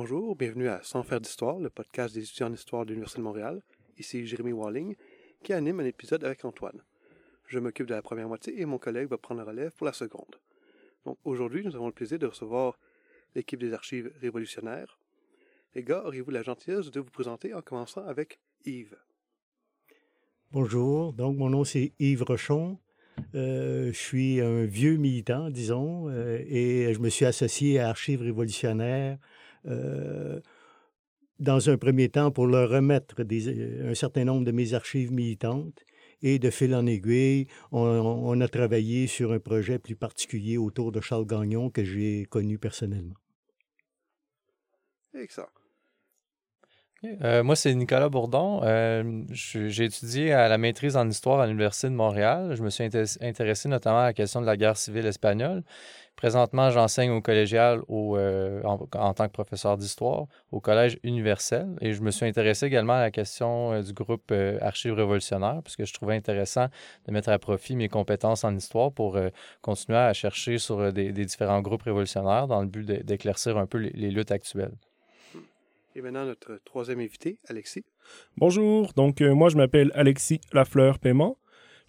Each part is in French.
Bonjour, bienvenue à Sans faire d'histoire, le podcast des étudiants d'histoire de l'Université de Montréal. Ici Jérémy Walling, qui anime un épisode avec Antoine. Je m'occupe de la première moitié et mon collègue va prendre la relève pour la seconde. Donc aujourd'hui, nous avons le plaisir de recevoir l'équipe des archives révolutionnaires. Les gars, auriez-vous la gentillesse de vous présenter en commençant avec Yves? Bonjour, donc mon nom c'est Yves Rochon. Euh, je suis un vieux militant, disons, euh, et je me suis associé à Archives révolutionnaires euh, dans un premier temps pour leur remettre un certain nombre de mes archives militantes. Et de fil en aiguille, on, a travaillé sur un projet plus particulier autour de Charles Gagnon que j'ai connu personnellement. Excellent. Euh, moi, c'est Nicolas Bourdon. Euh, j'ai étudié à la maîtrise en histoire à l'Université de Montréal. Je me suis intéressé notamment à la question de la guerre civile espagnole. Présentement, j'enseigne au collégial euh, en, tant que professeur d'histoire au Collège universel et je me suis intéressé également à la question du groupe Archives révolutionnaires parce que je trouvais intéressant de mettre à profit mes compétences en histoire pour continuer à chercher sur des, différents groupes révolutionnaires dans le but d'éclaircir un peu les luttes actuelles. Et maintenant, notre troisième invité, Alexis. Bonjour, donc euh, moi je m'appelle Alexis Lafleur Paiement.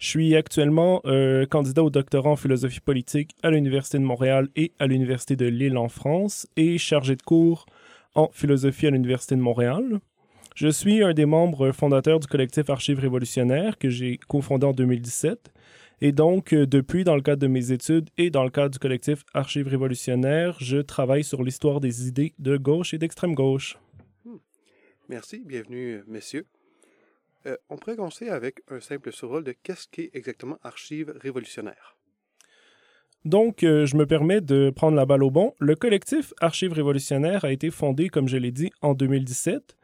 Je suis actuellement euh, candidat au doctorat en philosophie politique à l'Université de Montréal et à l'Université de Lille en France et chargé de cours en philosophie à l'Université de Montréal. Je suis un des membres fondateurs du collectif Archives révolutionnaires que j'ai cofondé en 2017. Et donc, euh, depuis, dans le cadre de mes études et dans le cadre du collectif Archives révolutionnaires, je travaille sur l'histoire des idées de gauche et d'extrême gauche. Merci, bienvenue, messieurs. Euh, on pourrait commencer avec un simple survol de qu'est-ce qu'est exactement Archives révolutionnaires. Donc, euh, je me permets de prendre la balle au bon. Le collectif Archives révolutionnaires a été fondé, comme je l'ai dit, en 2017,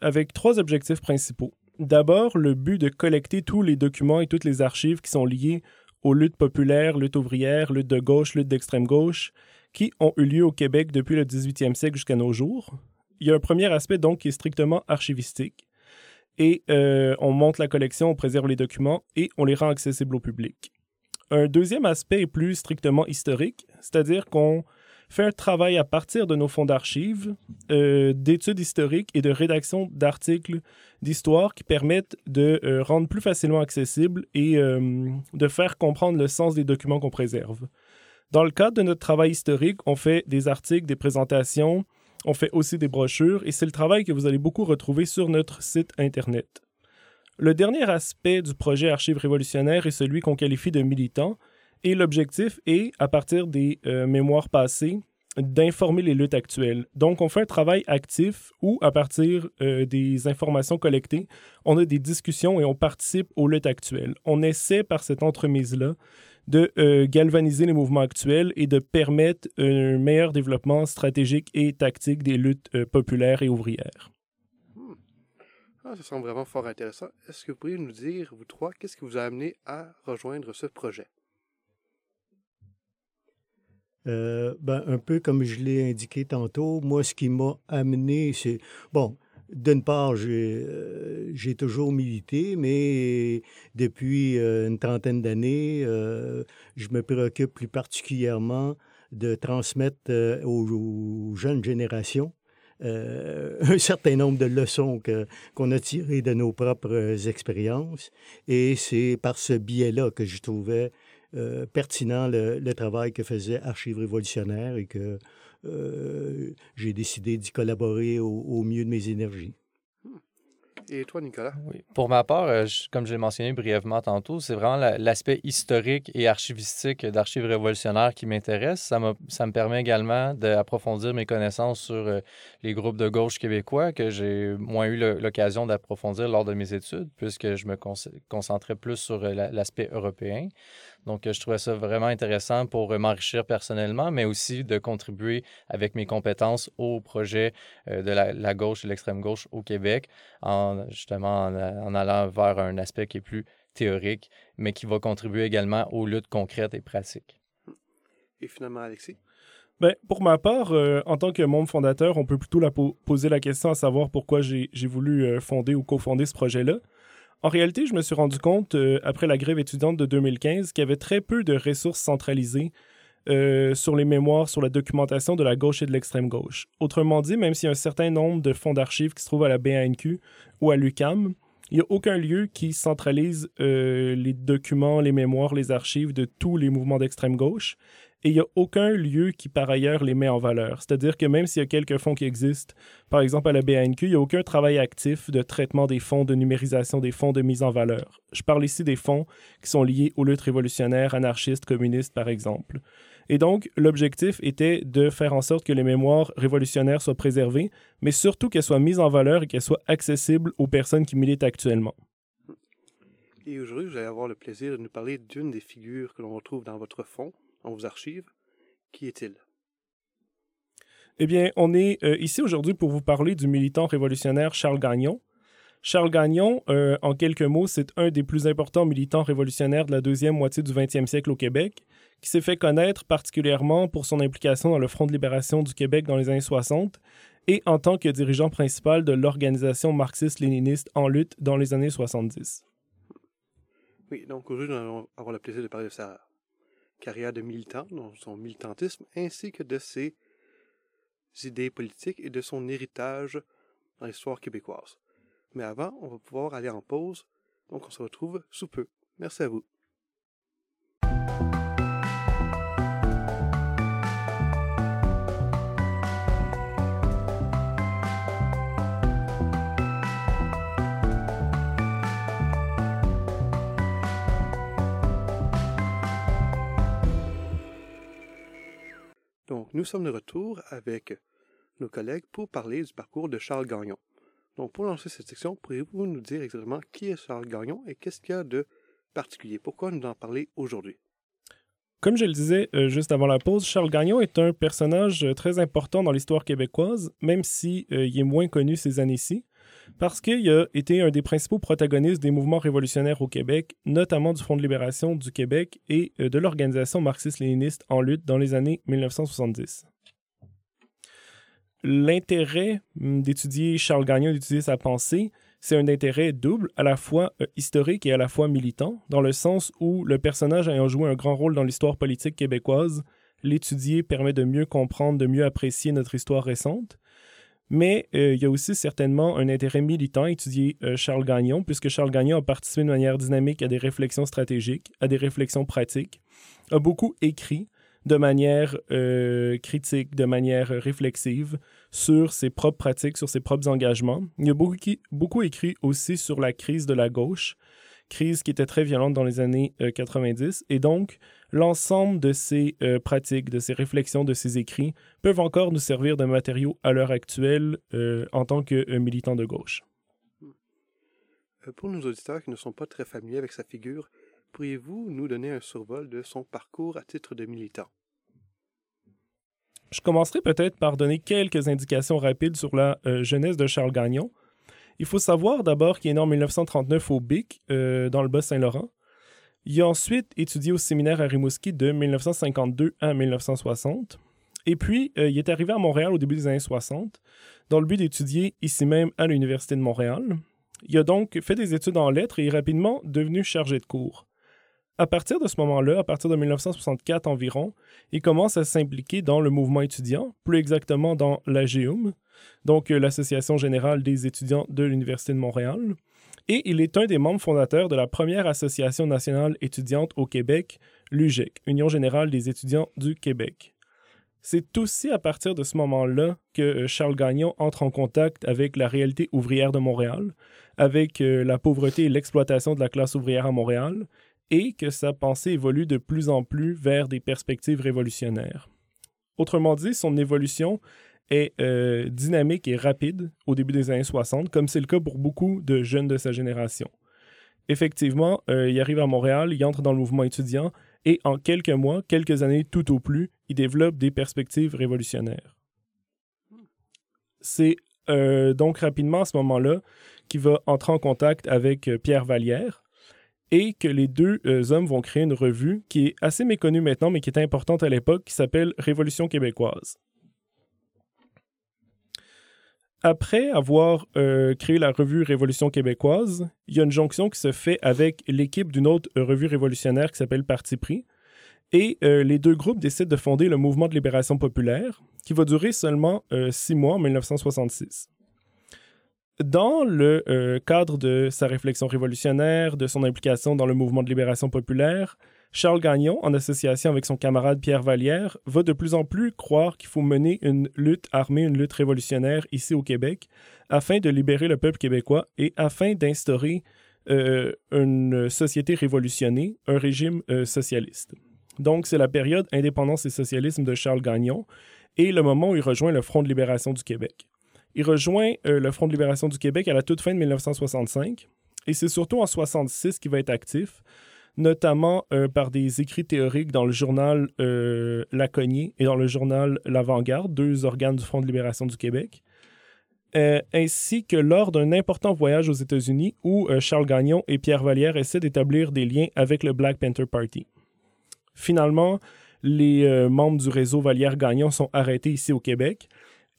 avec trois objectifs principaux. D'abord, le but de collecter tous les documents et toutes les archives qui sont liés aux luttes populaires, luttes ouvrières, luttes de gauche, luttes d'extrême gauche, qui ont eu lieu au Québec depuis le 18e siècle jusqu'à nos jours il y a un premier aspect donc qui est strictement archivistique. Et euh, on monte la collection, on préserve les documents et on les rend accessibles au public. Un deuxième aspect est plus strictement historique, c'est-à-dire qu'on fait un travail à partir de nos fonds d'archives, euh, d'études historiques et de rédaction d'articles d'histoire qui permettent de euh, rendre plus facilement accessible et de faire comprendre le sens des documents qu'on préserve. Dans le cadre de notre travail historique, on fait des articles, des présentations, on fait aussi des brochures et c'est le travail que vous allez beaucoup retrouver sur notre site Internet. Le dernier aspect du projet Archives révolutionnaires est celui qu'on qualifie de militant et l'objectif est, à partir des euh, mémoires passées, d'informer les luttes actuelles. Donc, on fait un travail actif où, à partir euh, des informations collectées, on a des discussions et on participe aux luttes actuelles. On essaie, par cette entremise-là, de euh, galvaniser les mouvements actuels et de permettre un meilleur développement stratégique et tactique des luttes euh, populaires et ouvrières. Hmm. Ah, ça semble vraiment fort intéressant. Est-ce que vous pourriez nous dire, vous trois, qu'est-ce qui vous a amené à rejoindre ce projet? Euh, ben, un peu comme je l'ai indiqué tantôt, moi, ce qui m'a amené, c'est, bon, d'une part, euh, j'ai toujours milité, mais depuis euh, une trentaine d'années, euh, je me préoccupe plus particulièrement de transmettre aux, jeunes générations un certain nombre de leçons qu'on a tirées de nos propres expériences. Et c'est par ce biais-là que je trouvais pertinent le, le, travail que faisait Archives révolutionnaires et que euh, j'ai décidé d'y collaborer au, mieux de mes énergies. Hmm. Et toi, Nicolas? Oui. Pour ma part, euh, comme je l'ai mentionné brièvement tantôt, c'est vraiment l'aspect historique et archivistique d'archives révolutionnaires qui m'intéresse. Ça, ça me permet également d'approfondir mes connaissances sur euh, les groupes de gauche québécois que j'ai moins eu l'occasion d'approfondir lors de mes études, puisque je me concentrais plus sur l'aspect européen. Donc, euh, je trouvais ça vraiment intéressant pour euh, m'enrichir personnellement, mais aussi de contribuer avec mes compétences au projet euh, de la, gauche et l'extrême gauche au Québec, en justement en, allant vers un aspect qui est plus théorique, mais qui va contribuer également aux luttes concrètes et pratiques. Et finalement, Alexis? Ben, pour ma part, en tant que membre fondateur, on peut plutôt la poser la question à savoir pourquoi j'ai voulu fonder ou cofonder ce projet-là. En réalité, je me suis rendu compte, euh, après la grève étudiante de 2015, qu'il y avait très peu de ressources centralisées euh, sur les mémoires, sur la documentation de la gauche et de l'extrême gauche. Autrement dit, même s'il y a un certain nombre de fonds d'archives qui se trouvent à la BANQ ou à l'UCAM, il n'y a aucun lieu qui centralise euh, les documents, les mémoires, les archives de tous les mouvements d'extrême gauche. Et il n'y a aucun lieu qui, par ailleurs, les met en valeur. C'est-à-dire que même s'il y a quelques fonds qui existent, par exemple à la BANQ, il n'y a aucun travail actif de traitement des fonds, de numérisation des fonds, de mise en valeur. Je parle ici des fonds qui sont liés aux luttes révolutionnaires, anarchistes, communistes, par exemple. Et donc, l'objectif était de faire en sorte que les mémoires révolutionnaires soient préservées, mais surtout qu'elles soient mises en valeur et qu'elles soient accessibles aux personnes qui militent actuellement. Et aujourd'hui, vous allez avoir le plaisir de nous parler d'une des figures que l'on retrouve dans votre fonds, dans vos archives. Qui est-il? Eh bien, on est euh, ici aujourd'hui pour vous parler du militant révolutionnaire Charles Gagnon. Charles Gagnon, euh, en quelques mots, c'est un des plus importants militants révolutionnaires de la deuxième moitié du 20e siècle au Québec qui s'est fait connaître particulièrement pour son implication dans le Front de libération du Québec dans les années 60 et en tant que dirigeant principal de l'organisation marxiste-léniniste en lutte dans les années 70. Oui, donc aujourd'hui, nous allons avoir le plaisir de parler de sa carrière de militant, de son militantisme, ainsi que de ses idées politiques et de son héritage dans l'histoire québécoise. Mais avant, on va pouvoir aller en pause, donc on se retrouve sous peu. Merci à vous. Donc, nous sommes de retour avec nos collègues pour parler du parcours de Charles Gagnon. Donc, pour lancer cette section, pourriez-vous nous dire exactement qui est Charles Gagnon et qu'est-ce qu'il y a de particulier? Pourquoi nous en parler aujourd'hui? Comme je le disais euh, juste avant la pause, Charles Gagnon est un personnage euh, très important dans l'histoire québécoise, même s'il si, euh, est moins connu ces années-ci parce qu'il a été un des principaux protagonistes des mouvements révolutionnaires au Québec, notamment du Front de libération du Québec et euh, de l'organisation marxiste-léniniste en lutte dans les années 1970. L'intérêt hum, d'étudier Charles Gagnon, d'étudier sa pensée, c'est un intérêt double, à la fois euh, historique et à la fois militant, dans le sens où le personnage ayant joué un grand rôle dans l'histoire politique québécoise, l'étudier permet de mieux comprendre, de mieux apprécier notre histoire récente, mais euh, il y a aussi certainement un intérêt militant à étudier euh, Charles Gagnon, puisque Charles Gagnon a participé de manière dynamique à des réflexions stratégiques, à des réflexions pratiques, a beaucoup écrit de manière euh, critique, de manière réflexive sur ses propres pratiques, sur ses propres engagements. Il a beaucoup, beaucoup écrit aussi sur la crise de la gauche, crise qui était très violente dans les années 90. Et donc, l'ensemble de ces euh, pratiques, de ces réflexions, de ces écrits peuvent encore nous servir de matériau à l'heure actuelle euh, en tant que euh, militant de gauche. Pour nos auditeurs qui ne sont pas très familiers avec sa figure, pourriez-vous nous donner un survol de son parcours à titre de militant? Je commencerai peut-être par donner quelques indications rapides sur la jeunesse de Charles Gagnon. Il faut savoir d'abord qu'il est né en 1939 au BIC, dans le Bas-Saint-Laurent. Il a ensuite étudié au séminaire à Rimouski de 1952 à 1960. Et puis, euh, il est arrivé à Montréal au début des années 60, dans le but d'étudier ici même à l'Université de Montréal. Il a donc fait des études en lettres et est rapidement devenu chargé de cours. À partir de ce moment-là, à partir de 1964 environ, il commence à s'impliquer dans le mouvement étudiant, plus exactement dans l'AGEUM, donc euh, l'Association générale des étudiants de l'Université de Montréal et il est un des membres fondateurs de la première association nationale étudiante au Québec, l'UGEC, Union générale des étudiants du Québec. C'est aussi à partir de ce moment-là que euh, Charles Gagnon entre en contact avec la réalité ouvrière de Montréal, avec euh, la pauvreté et l'exploitation de la classe ouvrière à Montréal, et que sa pensée évolue de plus en plus vers des perspectives révolutionnaires. Autrement dit, son évolution est euh, dynamique et rapide au début des années 60, comme c'est le cas pour beaucoup de jeunes de sa génération. Effectivement, euh, il arrive à Montréal, il entre dans le mouvement étudiant et en quelques mois, quelques années tout au plus, il développe des perspectives révolutionnaires. C'est euh, donc rapidement à ce moment-là qu'il va entrer en contact avec Pierre Vallière et que les deux hommes vont créer une revue qui est assez méconnue maintenant mais qui est importante à l'époque qui s'appelle Révolution québécoise. Après avoir euh, créé la revue Révolution québécoise, il y a une jonction qui se fait avec l'équipe d'une autre revue révolutionnaire qui s'appelle Parti pris. Et euh, les deux groupes décident de fonder le mouvement de libération populaire, qui va durer seulement euh, six mois en 1966. Dans le euh, cadre de sa réflexion révolutionnaire, de son implication dans le mouvement de libération populaire, Charles Gagnon, en association avec son camarade Pierre Vallière, va de plus en plus croire qu'il faut mener une lutte armée, une lutte révolutionnaire ici au Québec, afin de libérer le peuple québécois et afin d'instaurer euh, une société révolutionnée, un régime euh, socialiste. Donc, c'est la période indépendance et socialisme de Charles Gagnon et le moment où il rejoint le Front de libération du Québec. Il rejoint euh, le Front de libération du Québec à la toute fin de 1965 et c'est surtout en 66 qu'il va être actif, notamment par des écrits théoriques dans le journal La Cognée et dans le journal L'Avant-Garde, deux organes du Front de libération du Québec. Euh, ainsi que lors d'un important voyage aux États-Unis où euh, Charles Gagnon et Pierre Vallière essaient d'établir des liens avec le Black Panther Party. Finalement, les euh, membres du réseau Vallière-Gagnon sont arrêtés ici au Québec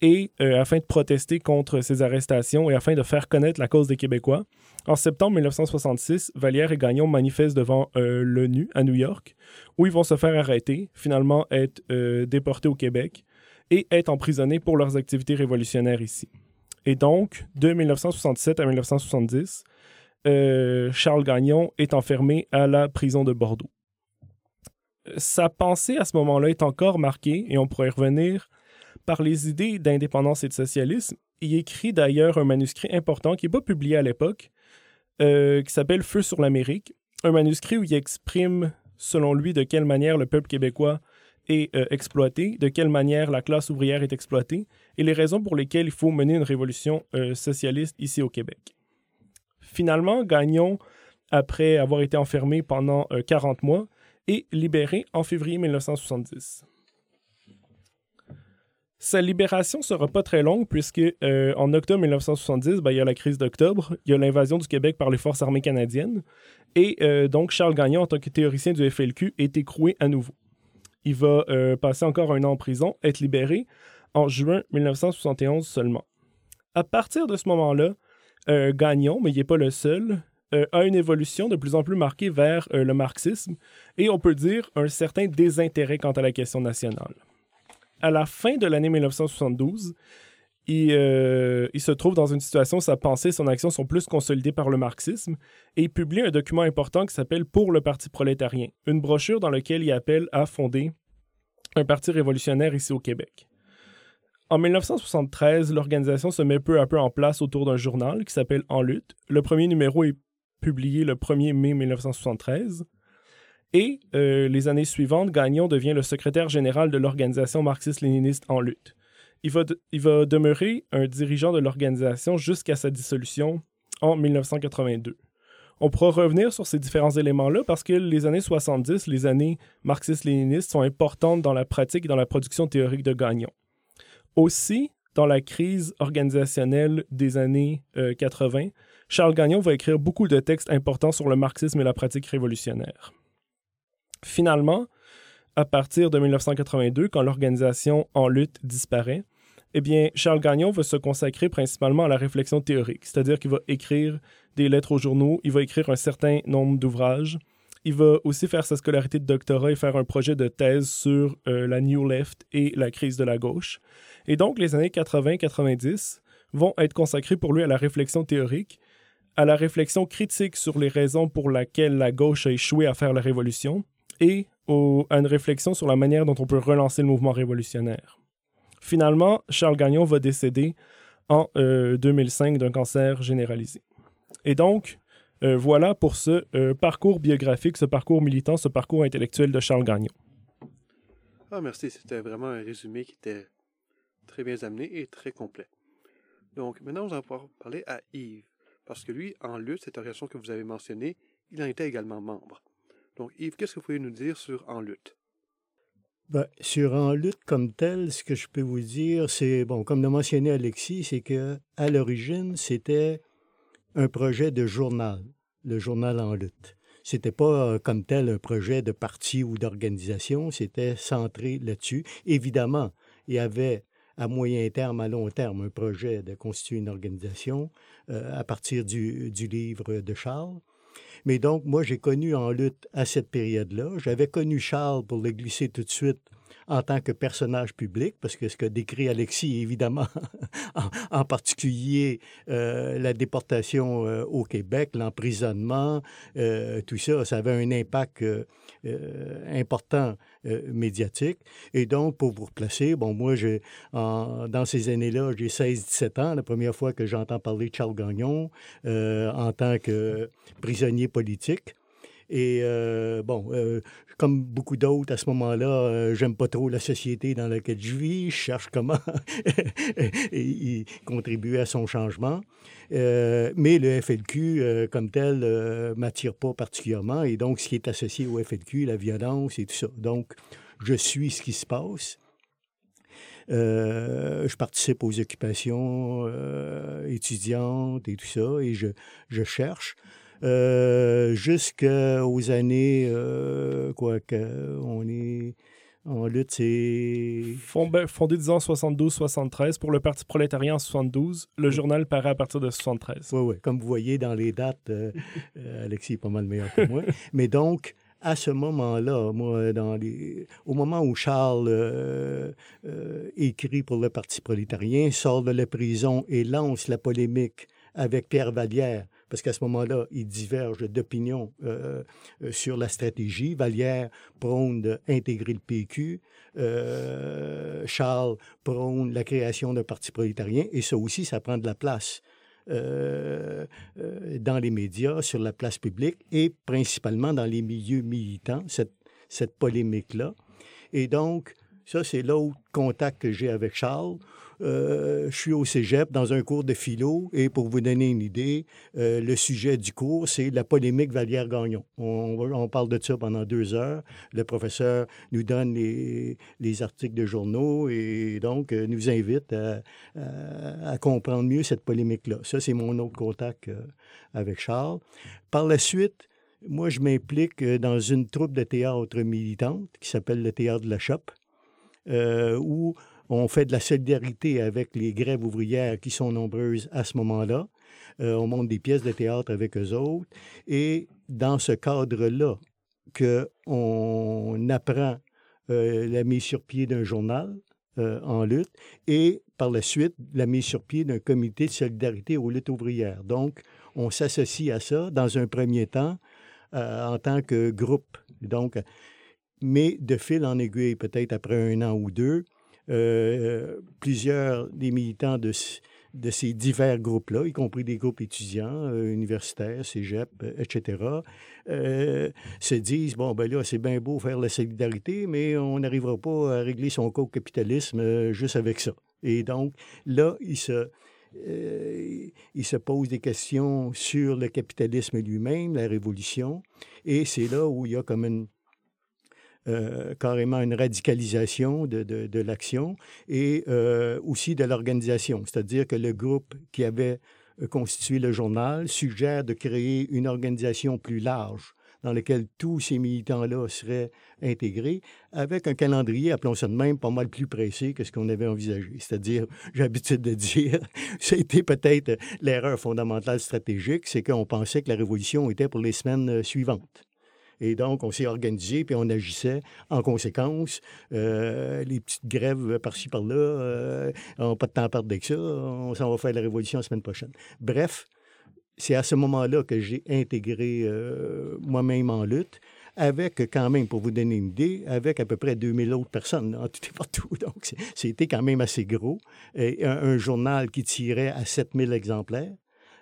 et afin de protester contre ces arrestations et afin de faire connaître la cause des Québécois, en septembre 1966, Vallière et Gagnon manifestent devant l'ONU à New York, où ils vont se faire arrêter, finalement être déportés au Québec et être emprisonnés pour leurs activités révolutionnaires ici. Et donc, de 1967 à 1970, euh, Charles Gagnon est enfermé à la prison de Bordeaux. Sa pensée à ce moment-là est encore marquée, et on pourrait y revenir, par les idées d'indépendance et de socialisme. Il écrit d'ailleurs un manuscrit important qui n'est pas publié à l'époque, euh, qui s'appelle Feu sur l'Amérique, un manuscrit où il exprime, selon lui, de quelle manière le peuple québécois est euh, exploité, de quelle manière la classe ouvrière est exploitée et les raisons pour lesquelles il faut mener une révolution euh, socialiste ici au Québec. Finalement, Gagnon, après avoir été enfermé pendant 40 euh, mois, est libéré en février 1970. Sa libération sera pas très longue puisque en octobre 1970, ben, il y a la crise d'octobre, il y a l'invasion du Québec par les forces armées canadiennes, et donc Charles Gagnon, en tant que théoricien du FLQ, est écroué à nouveau. Il va euh, passer encore un an en prison, être libéré en juin 1971 seulement. À partir de ce moment-là, euh, Gagnon, mais il n'est pas le seul, euh, a une évolution de plus en plus marquée vers le marxisme et on peut dire un certain désintérêt quant à la question nationale. À la fin de l'année 1972, il, il, se trouve dans une situation où sa pensée et son action sont plus consolidées par le marxisme et il publie un document important qui s'appelle Pour le Parti prolétarien, une brochure dans laquelle il appelle à fonder un parti révolutionnaire ici au Québec. En 1973, l'organisation se met peu à peu en place autour d'un journal qui s'appelle En lutte. Le premier numéro est publié le 1er mai 1973. Et euh, les années suivantes, Gagnon devient le secrétaire général de l'organisation marxiste-léniniste En lutte. Il va, demeurer un dirigeant de l'organisation jusqu'à sa dissolution en 1982 on pourra revenir sur ces différents éléments-là parce que les années 70, les années marxistes-léninistes sont importantes dans la pratique et dans la production théorique de Gagnon. Aussi, dans la crise organisationnelle des années 80, euh, Charles Gagnon va écrire beaucoup de textes importants sur le marxisme et la pratique révolutionnaire. Finalement, à partir de 1982, quand l'organisation en lutte disparaît, eh bien, Charles Gagnon va se consacrer principalement à la réflexion théorique, c'est-à-dire qu'il va écrire des lettres aux journaux, il va écrire un certain nombre d'ouvrages. Il va aussi faire sa scolarité de doctorat et faire un projet de thèse sur euh, la New Left et la crise de la gauche. Et donc, les années 80-90 vont être consacrées pour lui à la réflexion théorique, à la réflexion critique sur les raisons pour lesquelles la gauche a échoué à faire la révolution et à une réflexion sur la manière dont on peut relancer le mouvement révolutionnaire. Finalement, Charles Gagnon va décéder en 2005 euh, d'un cancer généralisé. Et donc, euh, voilà pour ce euh, parcours biographique, ce parcours militant, ce parcours intellectuel de Charles Gagnon. Ah, merci. C'était vraiment un résumé qui était très bien amené et très complet. Donc, maintenant, nous allons pouvoir parler à Yves. Parce que lui, en lutte, cette organisation que vous avez mentionnée, il en était également membre. Donc, Yves, qu'est-ce que vous pouvez nous dire sur En lutte? Ben, sur En lutte comme tel, ce que je peux vous dire, c'est, bon, comme l'a mentionné Alexis, c'est que à l'origine, c'était un projet de journal, le journal en lutte. C'était pas euh, comme tel un projet de parti ou d'organisation, c'était centré là-dessus. Évidemment, il y avait à moyen terme, à long terme, un projet de constituer une organisation euh, à partir du, du, livre de Charles. Mais donc, moi, j'ai connu en lutte à cette période-là. J'avais connu Charles pour le glisser tout de suite en tant que personnage public, parce que ce que décrit Alexis, évidemment, en, particulier euh, la déportation euh, au Québec, l'emprisonnement, euh, tout ça, ça avait un impact important médiatique. Et donc, pour vous replacer, bon, moi, j'ai, dans ces années-là, j'ai 16-17 ans, la première fois que j'entends parler de Charles Gagnon en tant que prisonnier politique. Et euh, bon, euh, comme beaucoup d'autres à ce moment-là, euh, j'aime pas trop la société dans laquelle je vis. Je cherche comment contribuer à son changement. mais le FLQ, comme tel, m'attire pas particulièrement. Et donc, ce qui est associé au FLQ, la violence et tout ça. Donc, je suis ce qui se passe. je participe aux occupations étudiantes et tout ça, et je cherche. Euh, jusqu'aux années, euh, quoi que, on est en lutte, c'est... Fondé, disons, en 72-73 pour le Parti prolétarien en 72. Le journal paraît à partir de 73. Oui, oui. Comme vous voyez dans les dates, euh, Alexis est pas mal meilleur que moi. Mais donc, à ce moment-là, moi, dans les... au moment où Charles écrit pour le Parti prolétarien, sort de la prison et lance la polémique avec Pierre Vallière parce qu'à ce moment-là, ils divergent d'opinion euh, euh, sur la stratégie. Vallière prône d'intégrer le PQ. Euh, Charles prône la création d'un parti prolétarien. Et ça aussi, ça prend de la place. dans les médias, sur la place publique et principalement dans les milieux militants, cette, cette polémique-là. Et donc, ça, c'est l'autre contact que j'ai avec Charles, euh, je suis au cégep dans un cours de philo et pour vous donner une idée, euh, le sujet du cours, c'est la polémique Vallière-Gagnon. On, parle de ça pendant deux heures. Le professeur nous donne les, articles de journaux et donc euh, nous invite à, comprendre mieux cette polémique-là. Ça, c'est mon autre contact avec Charles. Par la suite, moi, je m'implique dans une troupe de théâtre militante qui s'appelle le Théâtre de la Chope, où on fait de la solidarité avec les grèves ouvrières qui sont nombreuses à ce moment-là. Euh, on monte des pièces de théâtre avec eux autres. Et dans ce cadre-là, qu'on apprend euh, la mise sur pied d'un journal euh, en lutte et par la suite la mise sur pied d'un comité de solidarité aux luttes ouvrières. Donc, on s'associe à ça dans un premier temps en tant que groupe. Donc, mais de fil en aiguille, peut-être après un an ou deux, plusieurs des militants de, ces divers groupes-là, y compris des groupes étudiants, euh, universitaires, cégep, euh, etc., se disent, bon, ben là, c'est bien beau faire la solidarité, mais on n'arrivera pas à régler son au capitalisme juste avec ça. Et donc, là, ils se, il se pose des questions sur le capitalisme lui-même, la révolution, et c'est là où il y a comme une euh, carrément une radicalisation de, l'action et euh, aussi de l'organisation. C'est-à-dire que le groupe qui avait euh, constitué le journal suggère de créer une organisation plus large dans laquelle tous ces militants-là seraient intégrés, avec un calendrier, appelons ça de même, pas mal plus pressé que ce qu'on avait envisagé. C'est-à-dire, j'ai l'habitude de dire, été peut-être l'erreur fondamentale stratégique, c'est qu'on pensait que la révolution était pour les semaines suivantes. Et donc, on s'est organisé, puis on agissait en conséquence. Euh, les petites grèves par-ci, par-là, euh, on n'a pas de temps à perdre avec ça. On s'en va faire la révolution la semaine prochaine. Bref, c'est à ce moment-là que j'ai intégré euh, moi-même en lutte avec quand même, pour vous donner une idée, avec à peu près 2000 autres personnes en tout et partout. Donc, c'était quand même assez gros. Un, journal qui tirait à 7000 exemplaires.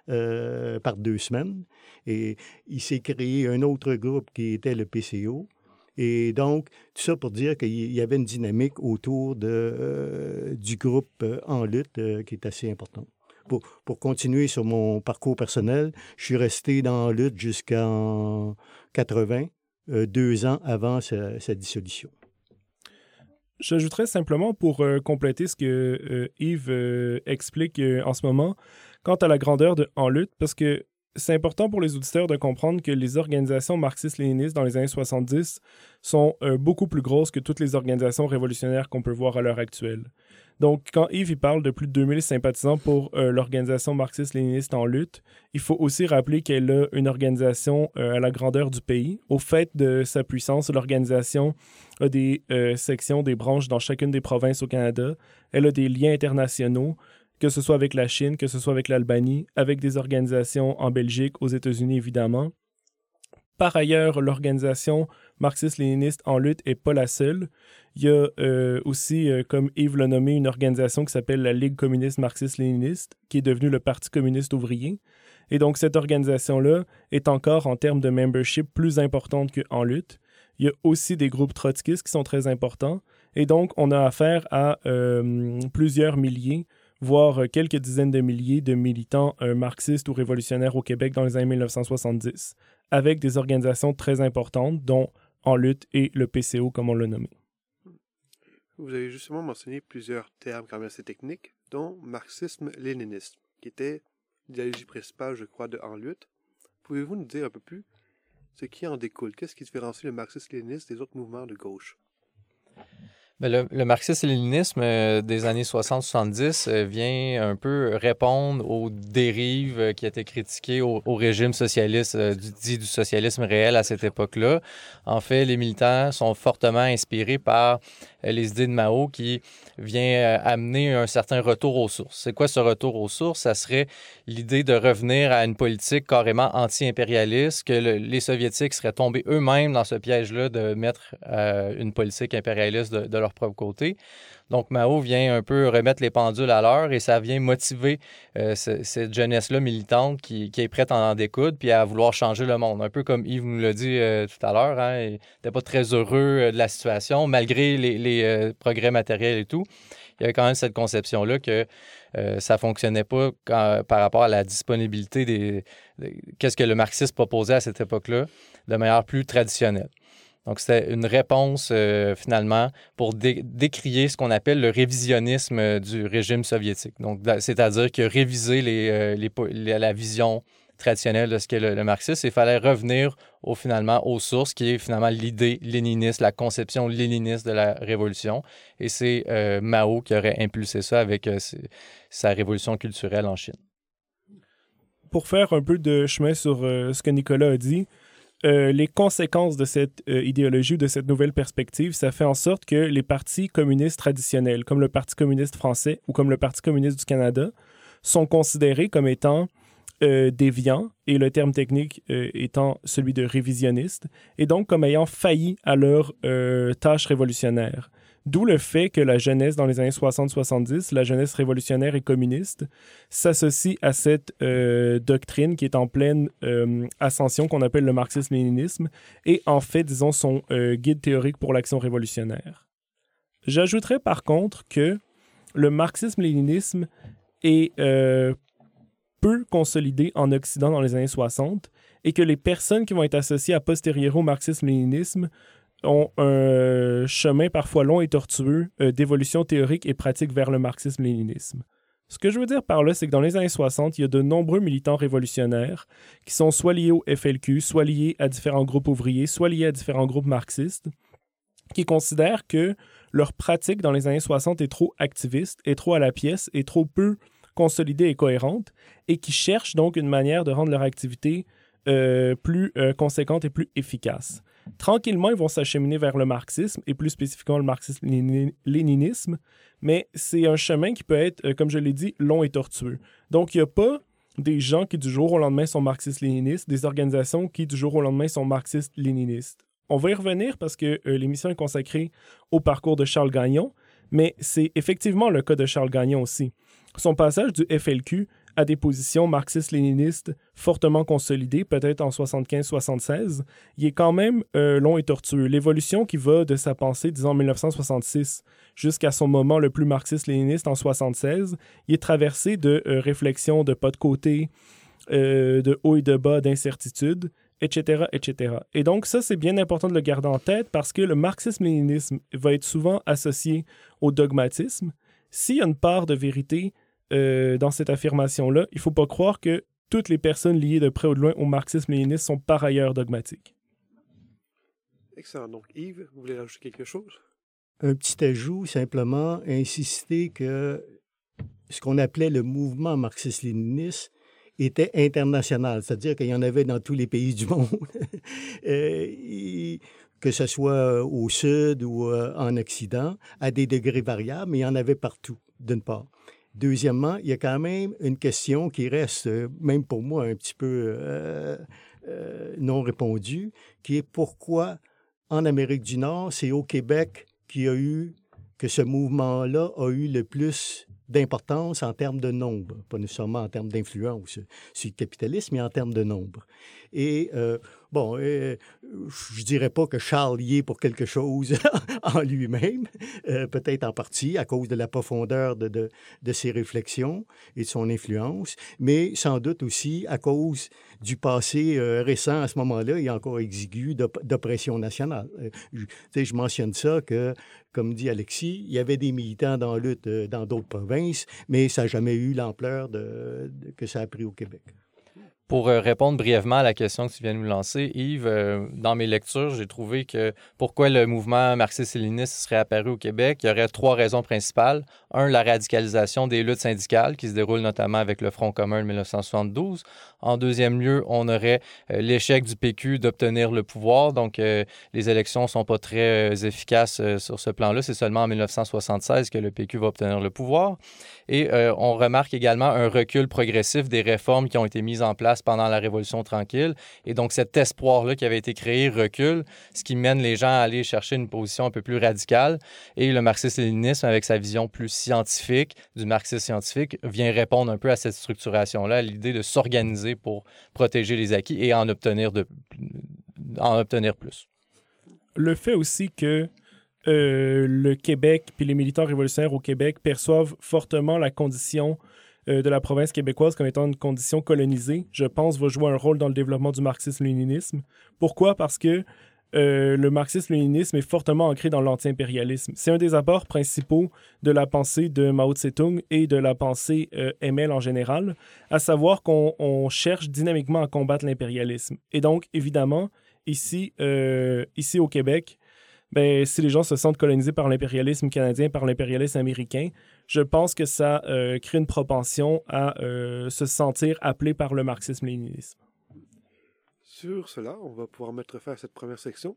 Euh, par deux semaines. Et il s'est créé un autre groupe qui était le PCO. Et donc, tout ça pour dire qu'il y avait une dynamique autour de, euh, du groupe euh, en lutte qui est assez importante. Pour, pour, continuer sur mon parcours personnel, je suis resté dans lutte jusqu'en 80, deux ans avant sa dissolution. J'ajouterais simplement pour compléter ce que Yves explique en ce moment, quant à la grandeur de En lutte, parce que c'est important pour les auditeurs de comprendre que les organisations marxistes-léninistes dans les années 70 sont euh, beaucoup plus grosses que toutes les organisations révolutionnaires qu'on peut voir à l'heure actuelle. Donc, quand Yves il parle de plus de 2000 sympathisants pour euh, l'organisation marxiste-léniniste en lutte, il faut aussi rappeler qu'elle a une organisation euh, à la grandeur du pays. Au fait de sa puissance, l'organisation a des sections, des branches dans chacune des provinces au Canada. Elle a des liens internationaux que ce soit avec la Chine, que ce soit avec l'Albanie, avec des organisations en Belgique, aux États-Unis évidemment. Par ailleurs, l'organisation marxiste-léniniste en lutte n'est pas la seule. Il y a euh, aussi, euh, comme Yves l'a nommé, une organisation qui s'appelle la Ligue communiste marxiste-léniniste, qui est devenue le Parti communiste ouvrier. Et donc, cette organisation-là est encore, en termes de membership, plus importante qu'en lutte. Il y a aussi des groupes trotskistes qui sont très importants. Et donc, on a affaire à euh, plusieurs milliers voire euh, quelques dizaines de milliers de militants euh, marxistes ou révolutionnaires au Québec dans les années 1970, avec des organisations très importantes, dont En lutte et le PCO, comme on l'a nommé. Vous avez justement mentionné plusieurs termes quand même assez techniques, dont marxisme-léninisme, qui était l'idéologie principale, je crois, de En lutte. Pouvez-vous nous dire un peu plus ce qui en découle? Qu'est-ce qui différencie le marxisme-léninisme des autres mouvements de gauche? Ben, le, le marxisme-léninisme euh, des années 60-70 euh, vient un peu répondre aux dérives euh, qui étaient critiquées au, régime socialiste, du, dit du socialisme réel à cette époque-là. En fait, les militants sont fortement inspirés par les idées de Mao qui vient amener un certain retour aux sources. C'est quoi ce retour aux sources? Ça serait l'idée de revenir à une politique carrément anti-impérialiste, que les Soviétiques seraient tombés eux-mêmes dans ce piège-là de mettre une politique impérialiste de, de leur propre côté. Donc, Mao vient un peu remettre les pendules à l'heure et ça vient motiver euh, cette jeunesse-là militante qui, est prête à en découdre puis à vouloir changer le monde. Un peu comme Yves nous l'a dit euh, tout à l'heure, hein, il n'était pas très heureux euh, de la situation malgré les, progrès matériels et tout. Il y avait quand même cette conception-là que ça ne fonctionnait pas par rapport à la disponibilité des. Qu'est-ce que le marxisme proposait à cette époque-là de manière plus traditionnelle. Donc, c'était une réponse euh, finalement pour décrier ce qu'on appelle le révisionnisme euh, du régime soviétique. Donc, c'est-à-dire que réviser euh, la vision traditionnelle de ce qu'est le, marxisme, il fallait revenir au, finalement aux sources, qui est finalement l'idée léniniste, la conception léniniste de la révolution. Et c'est Mao qui aurait impulsé ça avec sa révolution culturelle en Chine. Pour faire un peu de chemin sur ce que Nicolas a dit, euh, les conséquences de cette euh, idéologie ou de cette nouvelle perspective, ça fait en sorte que les partis communistes traditionnels, comme le Parti communiste français ou comme le Parti communiste du Canada, sont considérés comme étant euh, déviants, et le terme technique étant celui de révisionniste, et donc comme ayant failli à leur tâche révolutionnaire. D'où le fait que la jeunesse dans les années 60-70, la jeunesse révolutionnaire et communiste, s'associe à cette euh, doctrine qui est en pleine euh, ascension qu'on appelle le marxisme-léninisme et en fait, disons, son euh, guide théorique pour l'action révolutionnaire. J'ajouterais par contre que le marxisme-léninisme est peu consolidé en Occident dans les années 60 et que les personnes qui vont être associées à posteriori au marxisme-léninisme ont un chemin parfois long et tortueux euh, d'évolution théorique et pratique vers le marxisme-léninisme. Ce que je veux dire par là, c'est que dans les années 60, il y a de nombreux militants révolutionnaires qui sont soit liés au FLQ, soit liés à différents groupes ouvriers, soit liés à différents groupes marxistes, qui considèrent que leur pratique dans les années 60 est trop activiste, est trop à la pièce, est trop peu consolidée et cohérente, et qui cherchent donc une manière de rendre leur activité euh, plus euh, conséquente et plus efficace. Tranquillement, ils vont s'acheminer vers le marxisme et plus spécifiquement le marxisme-léninisme, mais c'est un chemin qui peut être, euh, comme je l'ai dit, long et tortueux. Donc, il n'y a pas des gens qui du jour au lendemain sont marxistes-léninistes, des organisations qui du jour au lendemain sont marxistes-léninistes. On va y revenir parce que euh, l'émission est consacrée au parcours de Charles Gagnon, mais c'est effectivement le cas de Charles Gagnon aussi. Son passage du FLQ à des positions marxistes-léninistes fortement consolidées, peut-être en 75-76, il est quand même euh, long et tortueux. L'évolution qui va de sa pensée, disons, en 1966 jusqu'à son moment le plus marxiste-léniniste en 76, il est traversé de euh, réflexions de pas de côté, euh, de haut et de bas, d'incertitude, etc., etc. Et donc ça, c'est bien important de le garder en tête parce que le marxisme-léninisme va être souvent associé au dogmatisme. S'il y a une part de vérité euh, dans cette affirmation-là, il ne faut pas croire que toutes les personnes liées de près ou de loin au marxisme-léninisme sont par ailleurs dogmatiques. Excellent. Donc, Yves, vous voulez rajouter quelque chose? Un petit ajout, simplement, insister que ce qu'on appelait le mouvement marxiste-léniniste était international, c'est-à-dire qu'il y en avait dans tous les pays du monde, euh, que ce soit au sud ou euh, en Occident, à des degrés variables, mais il y en avait partout, d'une part. Deuxièmement, il y a quand même une question qui reste, euh, même pour moi, un petit peu non répondue, qui est pourquoi en Amérique du Nord, c'est au Québec qui a eu, que ce mouvement-là a eu le plus d'importance en termes de nombre, pas nécessairement en termes d'influence sur le capitalisme, mais en termes de nombre. Euh, bon, euh, je dirais pas que Charles y est pour quelque chose en lui-même, euh, peut-être en partie à cause de la profondeur de, ses réflexions et de son influence, mais sans doute aussi à cause du passé euh, récent à ce moment-là et encore exigu d'oppression nationale. Je, je mentionne ça que, comme dit Alexis, il y avait des militants dans la lutte dans d'autres provinces, mais ça n'a jamais eu l'ampleur que ça a pris au Québec. Pour euh, répondre brièvement à la question que tu viens de nous lancer, Yves, euh, dans mes lectures, j'ai trouvé que pourquoi le mouvement marxiste-léniniste serait apparu au Québec, il y aurait trois raisons principales. Un, la radicalisation des luttes syndicales qui se déroulent notamment avec le Front commun de 1972. En deuxième lieu, on aurait euh, l'échec du PQ d'obtenir le pouvoir. Donc, les élections ne sont pas très efficaces sur ce plan-là. C'est seulement en 1976 que le PQ va obtenir le pouvoir. Et on remarque également un recul progressif des réformes qui ont été mises en place pendant la Révolution tranquille. Et donc, cet espoir-là qui avait été créé recule, ce qui mène les gens à aller chercher une position un peu plus radicale. Et le marxisme-léninisme, avec sa vision plus scientifique, du marxisme scientifique, vient répondre un peu à cette structuration-là, à l'idée de s'organiser pour protéger les acquis et en obtenir, de, en obtenir plus. Le fait aussi que euh, le Québec puis les militants révolutionnaires au Québec perçoivent fortement la condition euh, de la province québécoise comme étant une condition colonisée, je pense, va jouer un rôle dans le développement du marxisme-léninisme. Pourquoi? Parce que euh, le marxisme-léninisme est fortement ancré dans l'anti-impérialisme. C'est un des apports principaux de la pensée de Mao Tse-tung et de la pensée euh, ML en général, à savoir qu'on cherche dynamiquement à combattre l'impérialisme. Et donc, évidemment, ici, ici au Québec, ben, si les gens se sentent colonisés par l'impérialisme canadien, par l'impérialisme américain, je pense que ça euh, crée une propension à euh, se sentir appelé par le marxisme-léninisme. Sur cela, on va pouvoir mettre fin à cette première section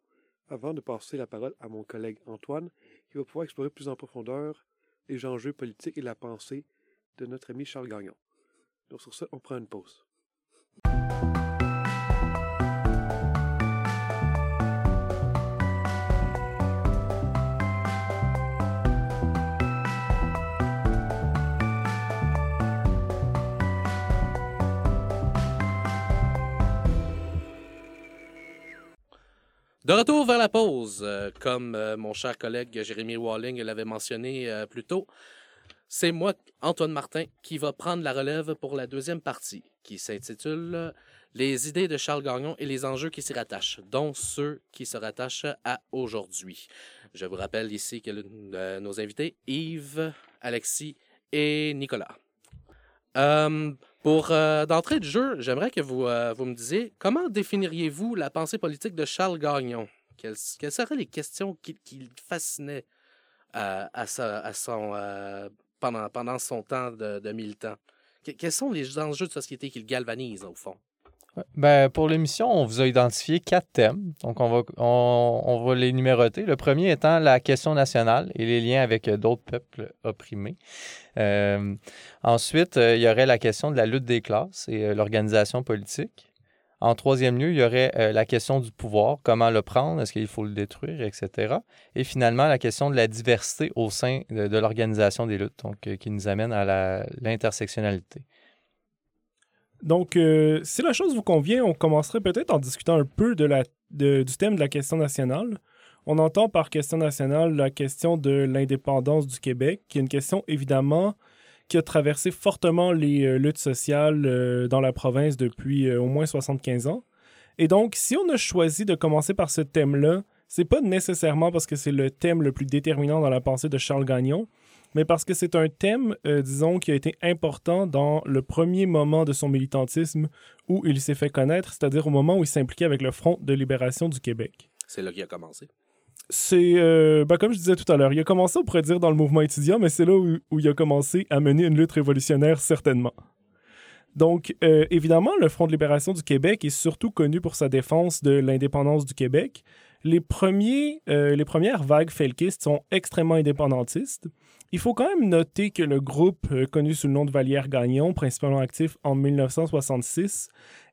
avant de passer la parole à mon collègue Antoine, qui va pouvoir explorer plus en profondeur les enjeux politiques et la pensée de notre ami Charles Gagnon. Donc sur ça, on prend une pause. De retour vers la pause, euh, comme euh, mon cher collègue Jérémy Walling l'avait mentionné euh, plus tôt, c'est moi, Antoine Martin, qui va prendre la relève pour la deuxième partie, qui s'intitule Les idées de Charles Gagnon et les enjeux qui s'y rattachent, dont ceux qui se rattachent à aujourd'hui. Je vous rappelle ici que nos invités, Yves, Alexis et Nicolas. Pour euh, d'entrée de jeu, j'aimerais que vous, euh, vous me disiez comment définiriez-vous la pensée politique de Charles Gagnon? Quelles, seraient les questions qui, qui fascinaient euh, pendant, son temps de, militant? quels sont les enjeux de société qui le galvanisent, au fond? Ben, pour l'émission, on vous a identifié quatre thèmes. Donc, on va, on, va les numéroter. Le premier étant la question nationale et les liens avec d'autres peuples opprimés. Euh, ensuite, euh, il y aurait la question de la lutte des classes et euh, l'organisation politique. En troisième lieu, il y aurait la question du pouvoir, comment le prendre, est-ce qu'il faut le détruire, etc. Et finalement, la question de la diversité au sein de, l'organisation des luttes, donc qui nous amène à l'intersectionnalité. Donc, euh, si la chose vous convient, on commencerait peut-être en discutant un peu du thème de la question nationale. On entend par question nationale la question de l'indépendance du Québec, qui est une question évidemment qui a traversé fortement les euh, luttes sociales euh, dans la province depuis au moins 75 ans. Et donc, si on a choisi de commencer par ce thème-là, c'est pas nécessairement parce que c'est le thème le plus déterminant dans la pensée de Charles Gagnon, mais parce que c'est un thème, euh, disons, qui a été important dans le premier moment de son militantisme où il s'est fait connaître, c'est-à-dire au moment où il s'impliquait avec le Front de libération du Québec. C'est là qu'il a commencé. C'est, euh, ben, comme je disais tout à l'heure, il a commencé, on pourrait dire, dans le mouvement étudiant, mais c'est là où, où, il a commencé à mener une lutte révolutionnaire, certainement. Donc, euh, évidemment, le Front de libération du Québec est surtout connu pour sa défense de l'indépendance du Québec. Les, premiers, euh, les premières vagues felkistes sont extrêmement indépendantistes. Il faut quand même noter que le groupe, euh, connu sous le nom de Vallière-Gagnon, principalement actif en 1966,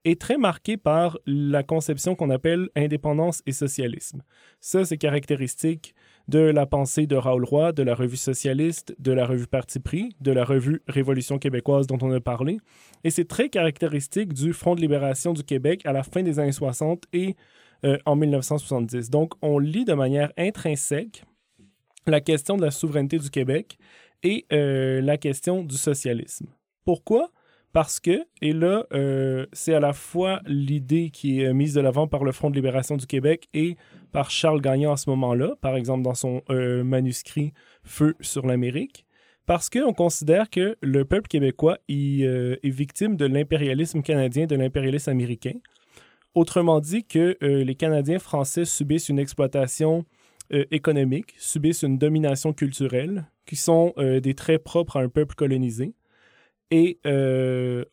est très marqué par la conception qu'on appelle indépendance et socialisme. Ça, c'est caractéristique de la pensée de Raoul Roy, de la revue socialiste, de la revue Parti pris, de la revue Révolution québécoise dont on a parlé. Et c'est très caractéristique du Front de libération du Québec à la fin des années 60 et euh, en 1970. Donc, on lit de manière intrinsèque la question de la souveraineté du Québec et euh, la question du socialisme. Pourquoi? Parce que, et là, euh, c'est à la fois l'idée qui est mise de l'avant par le Front de libération du Québec et par Charles Gagnon à ce moment-là, par exemple dans son manuscrit Feu sur l'Amérique, parce qu'on considère que le peuple québécois est victime de l'impérialisme canadien, de l'impérialisme américain. Autrement dit, que euh, les Canadiens français subissent une exploitation euh, économique, subissent une domination culturelle, qui sont euh, des traits propres à un peuple colonisé. Et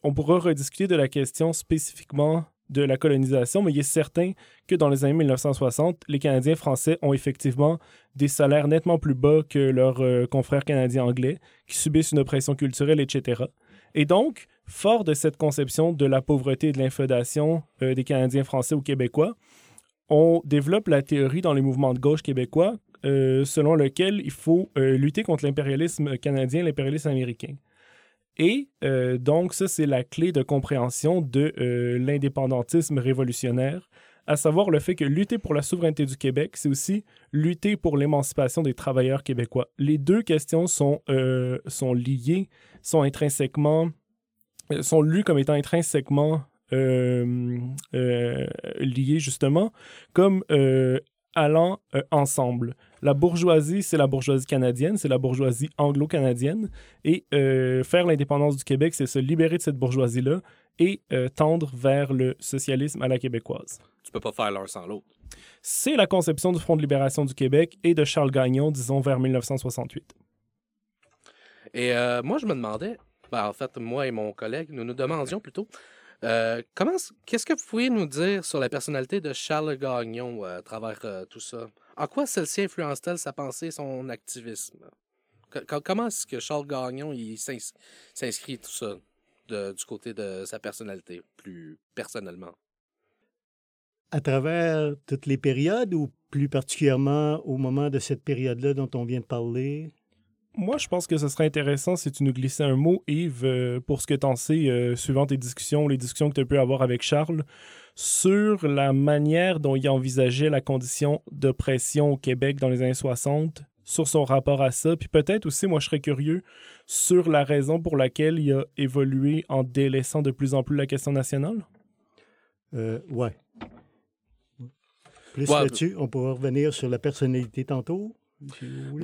on pourra rediscuter de la question spécifiquement de la colonisation, mais il est certain que dans les années 1960, les Canadiens français ont effectivement des salaires nettement plus bas que leurs confrères canadiens anglais, qui subissent une oppression culturelle, etc. Et donc, fort de cette conception de la pauvreté et de l'infédation euh, des Canadiens français ou québécois, on développe la théorie dans les mouvements de gauche québécois euh, selon lequel il faut euh, lutter contre l'impérialisme canadien, l'impérialisme américain. Et donc, ça, c'est la clé de compréhension de l'indépendantisme révolutionnaire, à savoir le fait que lutter pour la souveraineté du Québec, c'est aussi lutter pour l'émancipation des travailleurs québécois. Les deux questions sont, sont liées, sont intrinsèquement, sont lues comme étant intrinsèquement euh, euh, liées, justement, comme euh, allant euh, ensemble. La bourgeoisie, c'est la bourgeoisie canadienne, c'est la bourgeoisie anglo-canadienne. Et euh, faire l'indépendance du Québec, c'est se libérer de cette bourgeoisie-là et euh, tendre vers le socialisme à la québécoise. Tu peux pas faire l'un sans l'autre. C'est la conception du Front de libération du Québec et de Charles Gagnon, disons, vers 1968. Et euh, moi, je me demandais, ben, en fait, moi et mon collègue, nous nous demandions plutôt, euh, comment, qu'est-ce que vous pouvez nous dire sur la personnalité de Charles Gagnon euh, à travers euh, tout ça? En quoi celle-ci influence-t-elle sa pensée et son activisme? Co- co- comment est-ce que Charles Gagnon s'inscrit tout ça du côté de sa personnalité, plus personnellement? À travers toutes les périodes ou plus particulièrement au moment de cette période-là dont on vient de parler? Moi, je pense que ce serait intéressant si tu nous glissais un mot, Yves, euh, pour ce que tu en sais, euh, suivant tes discussions, les discussions que tu as pu avoir avec Charles, sur la manière dont il envisageait la condition d'oppression au Québec dans les années 60, sur son rapport à ça, puis peut-être aussi, moi, je serais curieux sur la raison pour laquelle il a évolué en délaissant de plus en plus la question nationale. Euh, ouais. Plus Ouais, là-dessus, on pourra revenir sur la personnalité tantôt.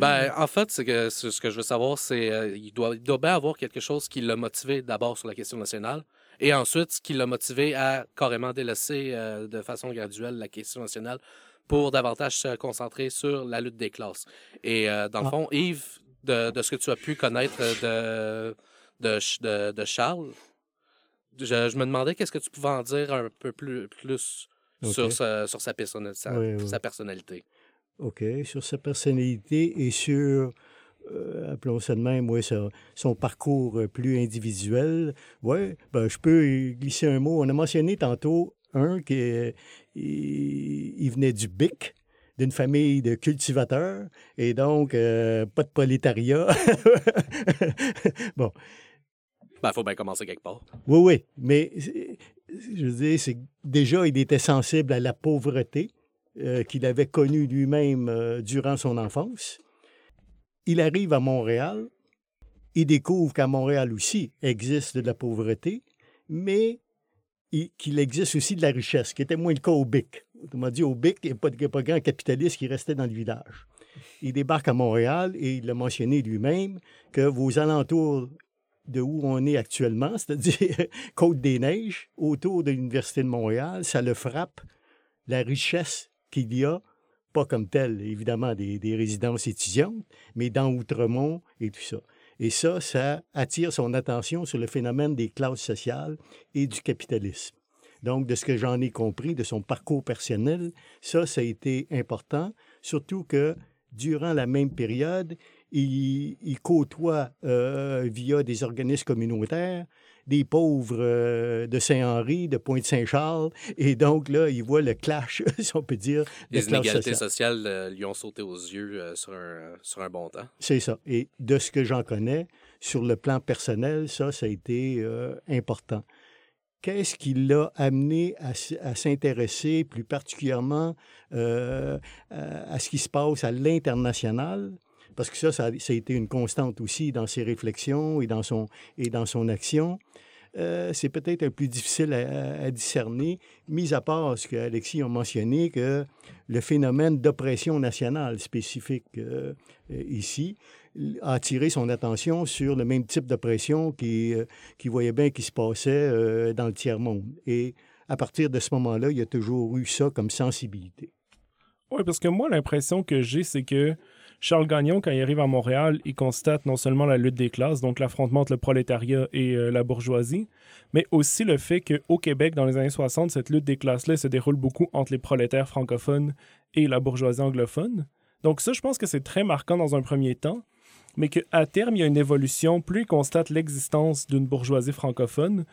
Ben, en fait, c'est que ce que je veux savoir, c'est euh, il doit, il doit bien avoir quelque chose qui l'a motivé d'abord sur la question nationale, et ensuite ce qui l'a motivé à carrément délaisser euh, de façon graduelle la question nationale pour davantage se concentrer sur la lutte des classes. Et euh, dans le Ah. fond, Yves, de, de ce que tu as pu connaître de, de, de, de Charles, je, je me demandais qu'est-ce que tu pouvais en dire un peu plus, plus sur, sa, sur sa, personna- sa- Oui, oui. sa personnalité. OK. Sur sa personnalité et sur, euh, appelons ça de même, ouais, son parcours euh, plus individuel. Oui, ben, je peux glisser un mot. On a mentionné tantôt un qui est- il, il venait du BIC, d'une famille de cultivateurs, et donc euh, pas de prolétariat. bon, Ben, faut bien commencer quelque part. oui, oui, mais je veux dire, c'est déjà, il était sensible à la pauvreté euh, qu'il avait connue lui-même euh, durant son enfance. Il arrive à Montréal, il découvre qu'à Montréal aussi existe de la pauvreté, mais il- qu'il existe aussi de la richesse, qui était moins le cas au BIC. Autrement dit, au BIC, il n'y a pas a grand capitaliste qui restait dans le village. il débarque à Montréal et il l'a mentionné lui-même que vos alentours de où on est actuellement, c'est-à-dire Côte-des-Neiges, autour de l'Université de Montréal, ça le frappe, la richesse qu'il y a, pas comme telle, évidemment, des, des résidences étudiantes, mais dans Outremont et tout ça. Et ça, ça attire son attention sur le phénomène des classes sociales et du capitalisme. Donc, de ce que j'en ai compris de son parcours personnel, ça, ça a été important, surtout que durant la même période, il, il côtoie euh, via des organismes communautaires des pauvres euh, de Saint-Henri, de Pointe-Saint-Charles, et donc là, il voit le clash, si on peut dire, Les inégalités sociale. sociales euh, lui ont sauté aux yeux euh, sur, un, sur un bon temps. C'est ça. Et de ce que j'en connais, sur le plan personnel, ça, ça a été important. Qu'est-ce qui l'a amené à, s'intéresser plus particulièrement euh, à, à ce qui se passe à l'international? Parce que ça, ça a, été une constante aussi dans ses réflexions et dans son, et dans son action. Euh, c'est peut-être un plus difficile à, discerner, mis à part ce qu'Alexis a mentionné, que le phénomène d'oppression nationale spécifique euh, euh, ici a attiré son attention sur le même type d'oppression qui, euh, qui voyait bien qui se passait dans le tiers-monde. Et à partir de ce moment-là, il y a toujours eu ça comme sensibilité. Oui, parce que moi, l'impression que j'ai, c'est que Charles Gagnon, quand il arrive à Montréal, il constate non seulement la lutte des classes, donc l'affrontement entre le prolétariat et euh, la bourgeoisie, mais aussi le fait qu'au Québec, dans les années 60, cette lutte des classes-là se déroule beaucoup entre les prolétaires francophones et la bourgeoisie anglophone. Donc ça, je pense que c'est très marquant dans un premier temps, mais qu'à terme, il y a une évolution, plus il constate l'existence d'une bourgeoisie francophone,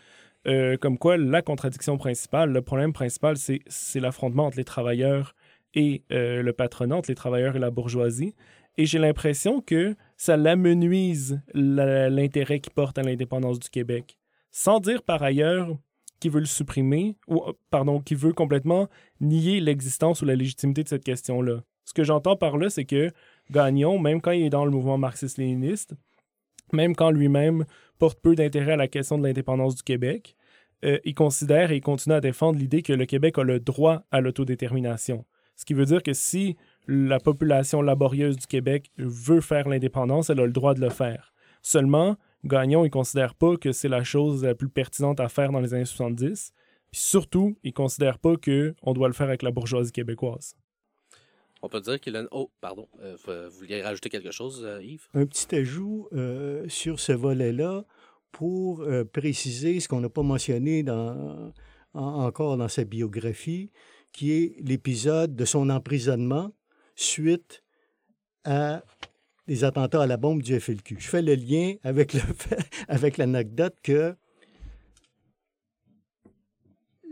euh, comme quoi la contradiction principale, le problème principal, c'est l'affrontement entre les travailleurs et euh, le patronat, entre les travailleurs et la bourgeoisie. Et j'ai l'impression que ça l'amenuise la- l'intérêt qu'il porte à l'indépendance du Québec. Sans dire par ailleurs qu'il veut le supprimer, ou euh, pardon, qu'il veut complètement nier l'existence ou la légitimité de cette question-là. Ce que j'entends par là, c'est que Gagnon, même quand il est dans le mouvement marxiste-léniniste, même quand lui-même porte peu d'intérêt à la question de l'indépendance du Québec, euh, il considère et il continue à défendre l'idée que le Québec a le droit à l'autodétermination. Ce qui veut dire que si la population laborieuse du Québec veut faire l'indépendance, elle a le droit de le faire. Seulement, Gagnon, il considère pas que c'est la chose la plus pertinente à faire dans les années 70. Puis surtout, il considère pas qu'on doit le faire avec la bourgeoisie québécoise. On peut dire qu'il a... Oh, pardon. Euh, vous vouliez rajouter quelque chose, euh, Yves? Un petit ajout euh, sur ce volet-là pour euh, préciser ce qu'on n'a pas mentionné dans, en- encore dans sa biographie, qui est l'épisode de son emprisonnement suite à des attentats à la bombe du FLQ. Je fais le lien avec le fait- avec l'anecdote que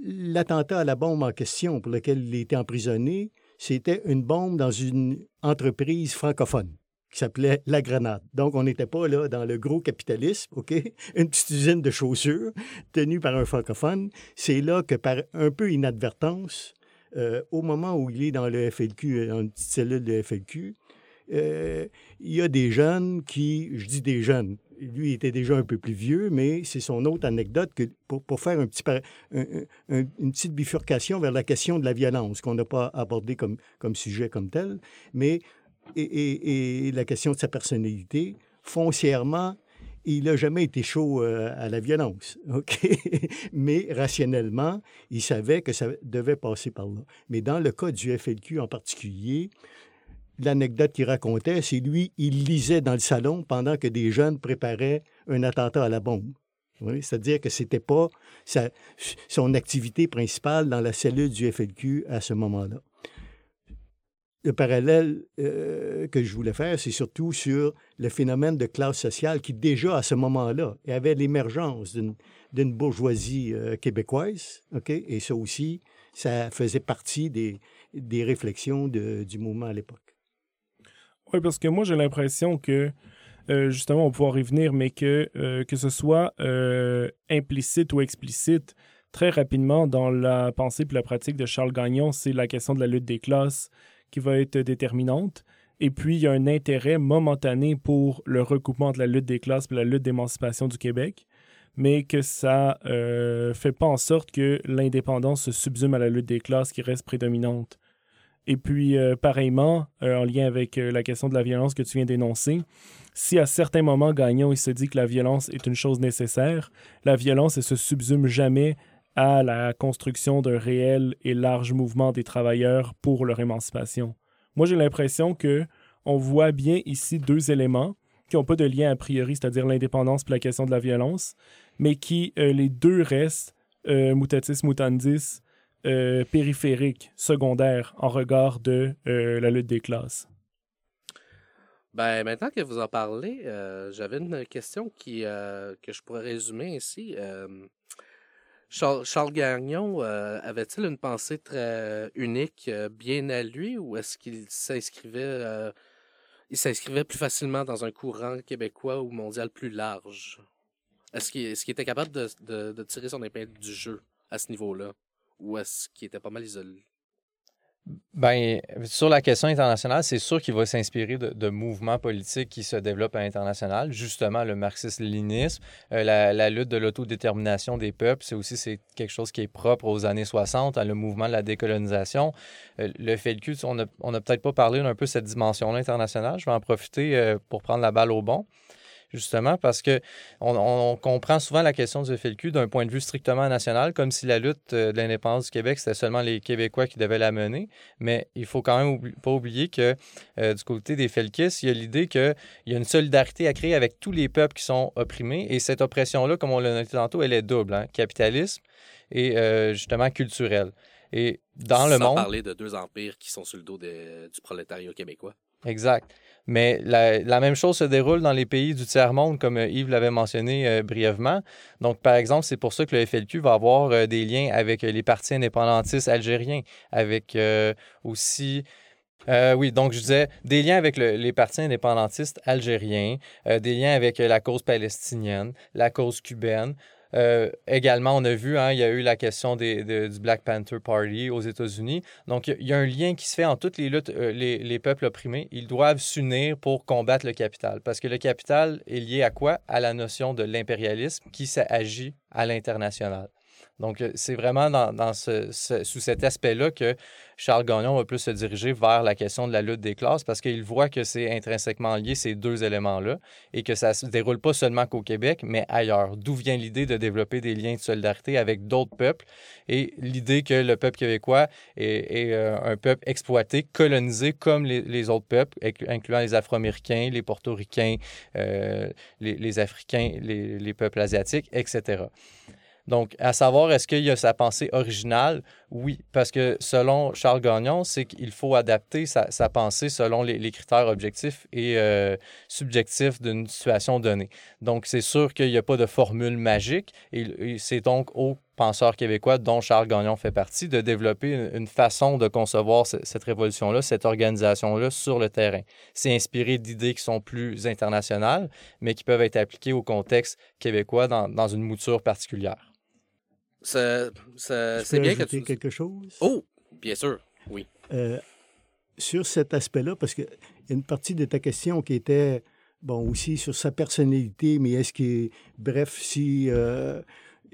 l'attentat à la bombe en question pour lequel il était emprisonné, c'était une bombe dans une entreprise francophone qui s'appelait La Grenade. Donc, on n'était pas là dans le gros capitalisme, OK? Une petite usine de chaussures tenue par un francophone. C'est là que, par un peu inadvertance, euh, au moment où il est dans le FLQ, dans une petite cellule de FLQ, euh, il y a des jeunes qui, je dis des jeunes, lui était déjà un peu plus vieux, mais c'est son autre anecdote pour, faire une petite bifurcation vers la question de la violence, qu'on n'a pas abordé comme, sujet comme tel, mais et la question de sa personnalité, foncièrement, il n'a jamais été chaud euh, à la violence, OK? Mais rationnellement, il savait que ça devait passer par là. Mais dans le cas du FLQ en particulier, l'anecdote qu'il racontait, c'est lui, il lisait dans le salon pendant que des jeunes préparaient un attentat à la bombe. C'est-à-dire que c'était pas sa- son activité principale dans la cellule du FLQ à ce moment-là. Le parallèle euh, que je voulais faire, c'est surtout sur le phénomène de classe sociale qui, déjà à ce moment-là, avait l'émergence d'une bourgeoisie euh, québécoise. Et ça aussi, ça faisait partie des, des réflexions du mouvement à l'époque. Oui, parce que moi, j'ai l'impression que, euh, justement, on va pouvoir y venir, mais que, que ce soit implicite ou explicite, très rapidement, dans la pensée et la pratique de Charles Gagnon, c'est la question de la lutte des classes qui va être déterminante. Et puis, il y a un intérêt momentané pour le recoupement de la lutte des classes et la lutte d'émancipation du Québec, mais que ça ne fait pas en sorte que l'indépendance se subsume à la lutte des classes qui reste prédominante. Et puis, euh, pareillement, euh, en lien avec euh, la question de la violence que tu viens d'énoncer, si à certains moments, Gagnon, il se dit que la violence est une chose nécessaire, la violence, elle se subsume jamais à la construction d'un réel et large mouvement des travailleurs pour leur émancipation. Moi, j'ai l'impression que on voit bien ici deux éléments qui n'ont pas de lien a priori, c'est-à-dire l'indépendance et la question de la violence, mais qui, euh, les deux restent, euh, mutatis mutandis, euh, périphériques, secondaires, en regard de la lutte des classes. Ben, maintenant que vous en parlez, j'avais une question qui, que je pourrais résumer ici. Euh, Charles, Charles Gagnon euh, avait-il une pensée très unique, euh, bien à lui, ou est-ce qu'il s'inscrivait euh, il s'inscrivait plus facilement dans un courant québécois ou mondial plus large? Est-ce qu'il était capable de, de- de tirer son épingle du jeu à ce niveau-là? Ou est-ce qu'il était pas mal isolé? Ben, sur la question internationale, c'est sûr qu'il va s'inspirer de, mouvements politiques qui se développent à l'international. Justement, le marxisme-léninisme, euh, la, lutte de l'autodétermination des peuples, c'est aussi c'est quelque chose qui est propre aux années 60, à le mouvement de la décolonisation. Euh, le FLQ, on n'a on peut-être pas parlé d'un peu cette dimension-là internationale. Je vais en profiter euh, pour prendre la balle au bon justement, parce que on, on comprend souvent la question du FLQ d'un point de vue strictement national, comme si la lutte euh, de l'indépendance du Québec, c'était seulement les Québécois qui devaient la mener. Mais il faut quand même oubli- pas oublier que euh, du côté des Felkistes, il y a l'idée qu'il y a une solidarité à créer avec tous les peuples qui sont opprimés. Et cette oppression-là, comme on l'a noté tantôt, elle est double, hein, capitalisme et euh, justement culturelle. Et dans le monde... parler de deux empires qui sont sur le dos du prolétariat québécois. Exact. Mais la, même chose se déroule dans les pays du tiers-monde, comme euh, Yves l'avait mentionné euh, brièvement. Donc, par exemple, c'est pour ça que le FLQ va avoir euh, des liens avec les partis indépendantistes algériens, avec aussi... oui, donc je disais des liens avec le- les partis indépendantistes algériens, des liens avec la cause palestinienne, la cause cubaine. Euh, également, on a vu, hein, il y a eu la question des, de- du Black Panther Party aux États-Unis. Donc, il y a un lien qui se fait en toutes les luttes, euh, les, les peuples opprimés. Ils doivent s'unir pour combattre le capital. Parce que le capital est lié à quoi? À la notion de l'impérialisme qui s'agit à l'international. Donc, euh, c'est vraiment sous cet aspect-là que Charles Gagnon va plus se diriger vers la question de la lutte des classes parce qu'il voit que c'est intrinsèquement lié, ces deux éléments-là, et que ça ne se déroule pas seulement qu'au Québec, mais ailleurs. D'où vient l'idée de développer des liens de solidarité avec d'autres peuples et l'idée que le peuple québécois est, euh, un peuple exploité, colonisé comme les, autres peuples, inclu- incluant les Afro-Américains, les Portoricains, euh, les, Africains, les peuples asiatiques, etc. Donc, à savoir, est-ce qu'il y a sa pensée originale? Oui, parce que selon Charles Gagnon, c'est qu'il faut adapter sa, pensée selon les, critères objectifs et euh, subjectifs d'une situation donnée. Donc, c'est sûr qu'il n'y a pas de formule magique et, c'est donc aux penseurs québécois, dont Charles Gagnon fait partie, de développer une, façon de concevoir ce- cette révolution-là, cette organisation-là sur le terrain. C'est inspiré d'idées qui sont plus internationales, mais qui peuvent être appliquées au contexte québécois dans une mouture particulière. Ça- ça- Je C'est bien que tu... quelque chose? Oh, bien sûr, oui. Euh, sur cet aspect-là, parce qu'il y a une partie de ta question qui était, bon, aussi sur sa personnalité, mais est-ce qu'il, bref, si, euh,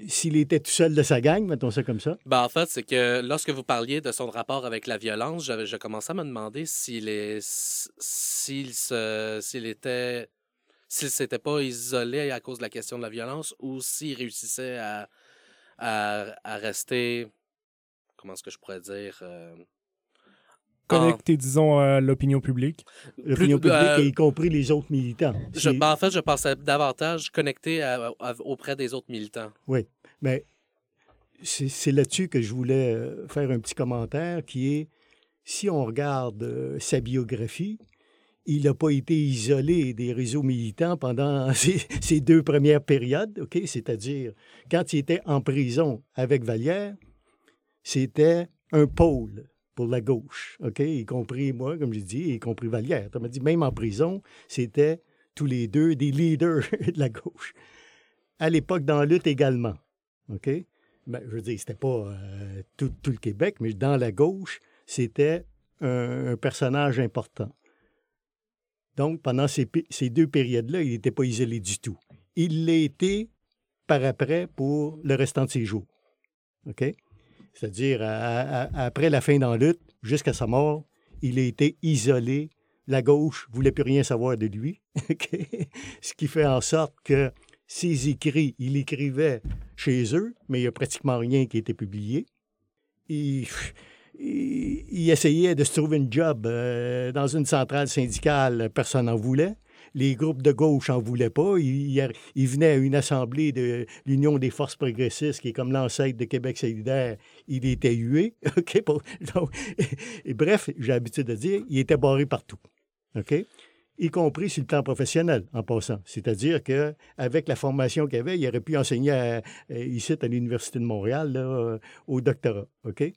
s'il était tout seul de sa gang, mettons ça comme ça? Ben, en fait, c'est que lorsque vous parliez de son rapport avec la violence, j'avais, je commençais à me demander s'il est, s'il se, s'il était, s'il s'était pas isolé à cause de la question de la violence ou s'il réussissait à, à, à rester, comment est-ce que je pourrais dire, euh, en- Connecté, disons, à l'opinion publique. L'opinion Plus- publique, euh, y compris les autres militants. je, ben, en fait, je pensais davantage connecté à- à- auprès des autres militants. Mais c'est c'est là-dessus que je voulais euh, faire un petit commentaire qui est, si on regarde euh, sa biographie, il n'a pas été isolé des réseaux militants pendant ces, deux premières périodes, OK? C'est-à-dire, quand il était en prison avec Vallière, c'était un pôle pour la gauche, OK? Y compris moi, comme j'ai dit, y compris Vallière. Tu m'as dit, même en prison, c'était tous les deux des leaders de la gauche. À l'époque, dans la lutte également. OK? Ben, je veux dire, c'était pas euh, tout, le Québec, mais dans la gauche, c'était un personnage important. Donc, pendant ces, deux périodes-là, il n'était pas isolé du tout. Il l'a été par après pour le restant de ses jours. OK? C'est-à-dire, après la fin dans la lutte, jusqu'à sa mort, il a été isolé. La gauche ne voulait plus rien savoir de lui. Ce qui fait en sorte que ses écrits, il écrivait chez eux, mais il n'y a pratiquement rien qui a été publié. Il, essayait de se trouver une job euh, dans une centrale syndicale, personne n'en voulait. Les groupes de gauche n'en voulaient pas. Il, venait à une assemblée de l'Union des forces progressistes, qui est comme l'ancêtre de Québec solidaire. Il était hué. Et bref, j'ai l'habitude de dire, il était barré partout. OK? y compris sur le plan professionnel, en passant. C'est-à-dire qu'avec la formation qu'il avait, il aurait pu enseigner à- euh, ici à l'Université de Montréal au doctorat. OK?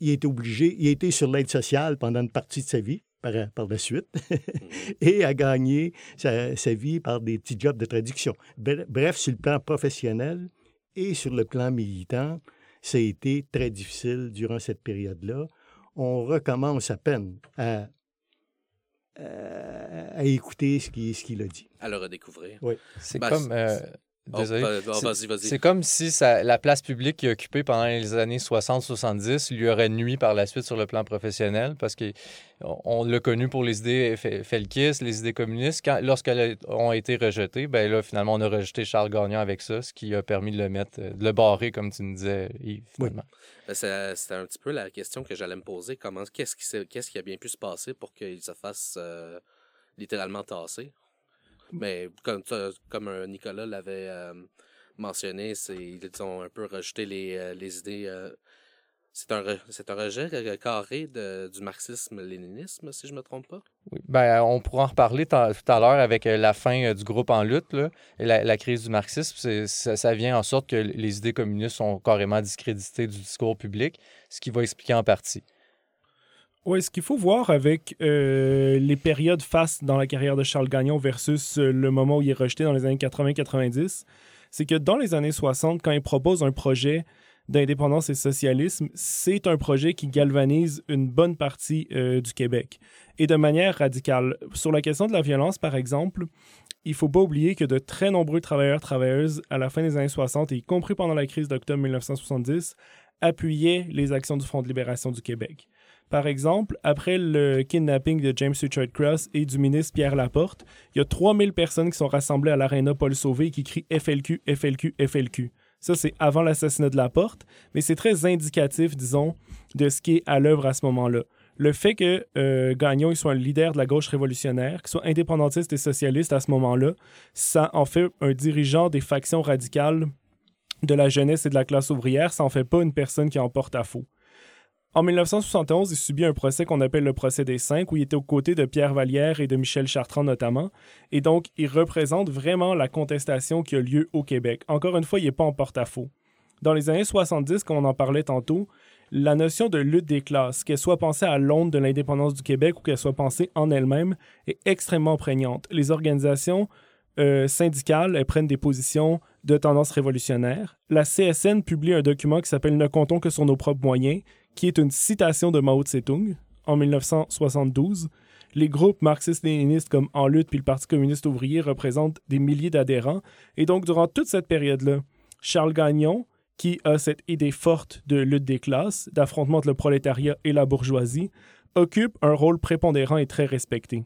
Il était obligé, il était sur l'aide sociale pendant une partie de sa vie, par, par la suite, et a gagné sa, sa vie par des petits jobs de traduction. Bre- Bref, sur le plan professionnel et sur le plan militant, ça a été très difficile durant cette période-là. On recommence à peine à euh, à écouter ce qu'il ce qu'il a dit. À le redécouvrir. C'est Ben, comme. euh, désolé. va- va- C'est- vas-y, vas-y. C'est comme si ça- la place publique qu'il a occupée pendant les années 60-70 lui aurait nuit par la suite sur le plan professionnel parce qu'on on l'a connu pour les idées fe- felkistes, les idées communistes. Quand, lorsqu'elles ont été rejetées, ben là, finalement, on a rejeté Charles Gagnon avec ça, ce qui a permis de le mettre, euh, de le barrer, comme tu nous disais, Yves, finalement. Ben, c'est- C'était un petit peu la question que j'allais me poser. Comment, qu'est-ce, qui s'est- qu'est-ce qui a bien pu se passer pour qu'il se fasse euh, littéralement tasser? Mais comme, comme euh, Nicolas l'avait euh, mentionné, ils ont un peu rejeté les, euh, les idées. c'est, un c'est un rejet carré de- du marxisme-léninisme, si je me trompe pas? Oui. Ben, on pourra en reparler tout à l'heure avec la fin du groupe en lutte là, et la, crise du marxisme. Ça vient en sorte que les idées communistes sont carrément discréditées du discours public, ce qui va expliquer en partie. Oui, ce qu'il faut voir avec euh, les périodes face dans la carrière de Charles Gagnon versus euh, le moment où il est rejeté dans les années 80-90, c'est que dans les années 60, quand il propose un projet d'indépendance et socialisme, c'est un projet qui galvanise une bonne partie euh, du Québec. Et de manière radicale. Sur la question de la violence, par exemple, il faut pas oublier que de très nombreux travailleurs travailleuses à la fin des années 60, et y compris pendant la crise d'octobre 1970, appuyaient les actions du Front de libération du Québec. Par exemple, après le kidnapping de James Richard Cross et du ministre Pierre Laporte, il y a 3000 personnes qui sont rassemblées à l'aréna Paul Sauvé et qui crient FLQ, FLQ, FLQ. Ça, c'est avant l'assassinat de Laporte, mais c'est très indicatif, disons, de ce qui est à l'œuvre à ce moment-là. Le fait que euh, Gagnon soit un leader de la gauche révolutionnaire, qu'il soit indépendantiste et socialiste à ce moment-là, ça en fait un dirigeant des factions radicales de la jeunesse et de la classe ouvrière, ça en fait pas une personne qui en porte à faux. En 1971, il subit un procès qu'on appelle le procès des cinq, où il était aux côtés de Pierre Vallière et de Michel Chartrand notamment. Et donc, il représente vraiment la contestation qui a lieu au Québec. Encore une fois, il n'est pas en porte-à-faux. Dans les années 70, comme on en parlait tantôt, la notion de lutte des classes, qu'elle soit pensée à l'onde de l'indépendance du Québec ou qu'elle soit pensée en elle-même, est extrêmement prégnante. Les organisations euh, syndicales prennent des positions de tendance révolutionnaire. La CSN publie un document qui s'appelle Ne comptons que sur nos propres moyens, qui est une citation de Mao Tse-tung en 1972. Les groupes marxistes-léninistes comme En lutte puis le Parti communiste ouvrier représentent des milliers d'adhérents. Et donc, durant toute cette période-là, Charles Gagnon, qui a cette idée forte de lutte des classes, d'affrontement entre le prolétariat et la bourgeoisie, occupe un rôle prépondérant et très respecté.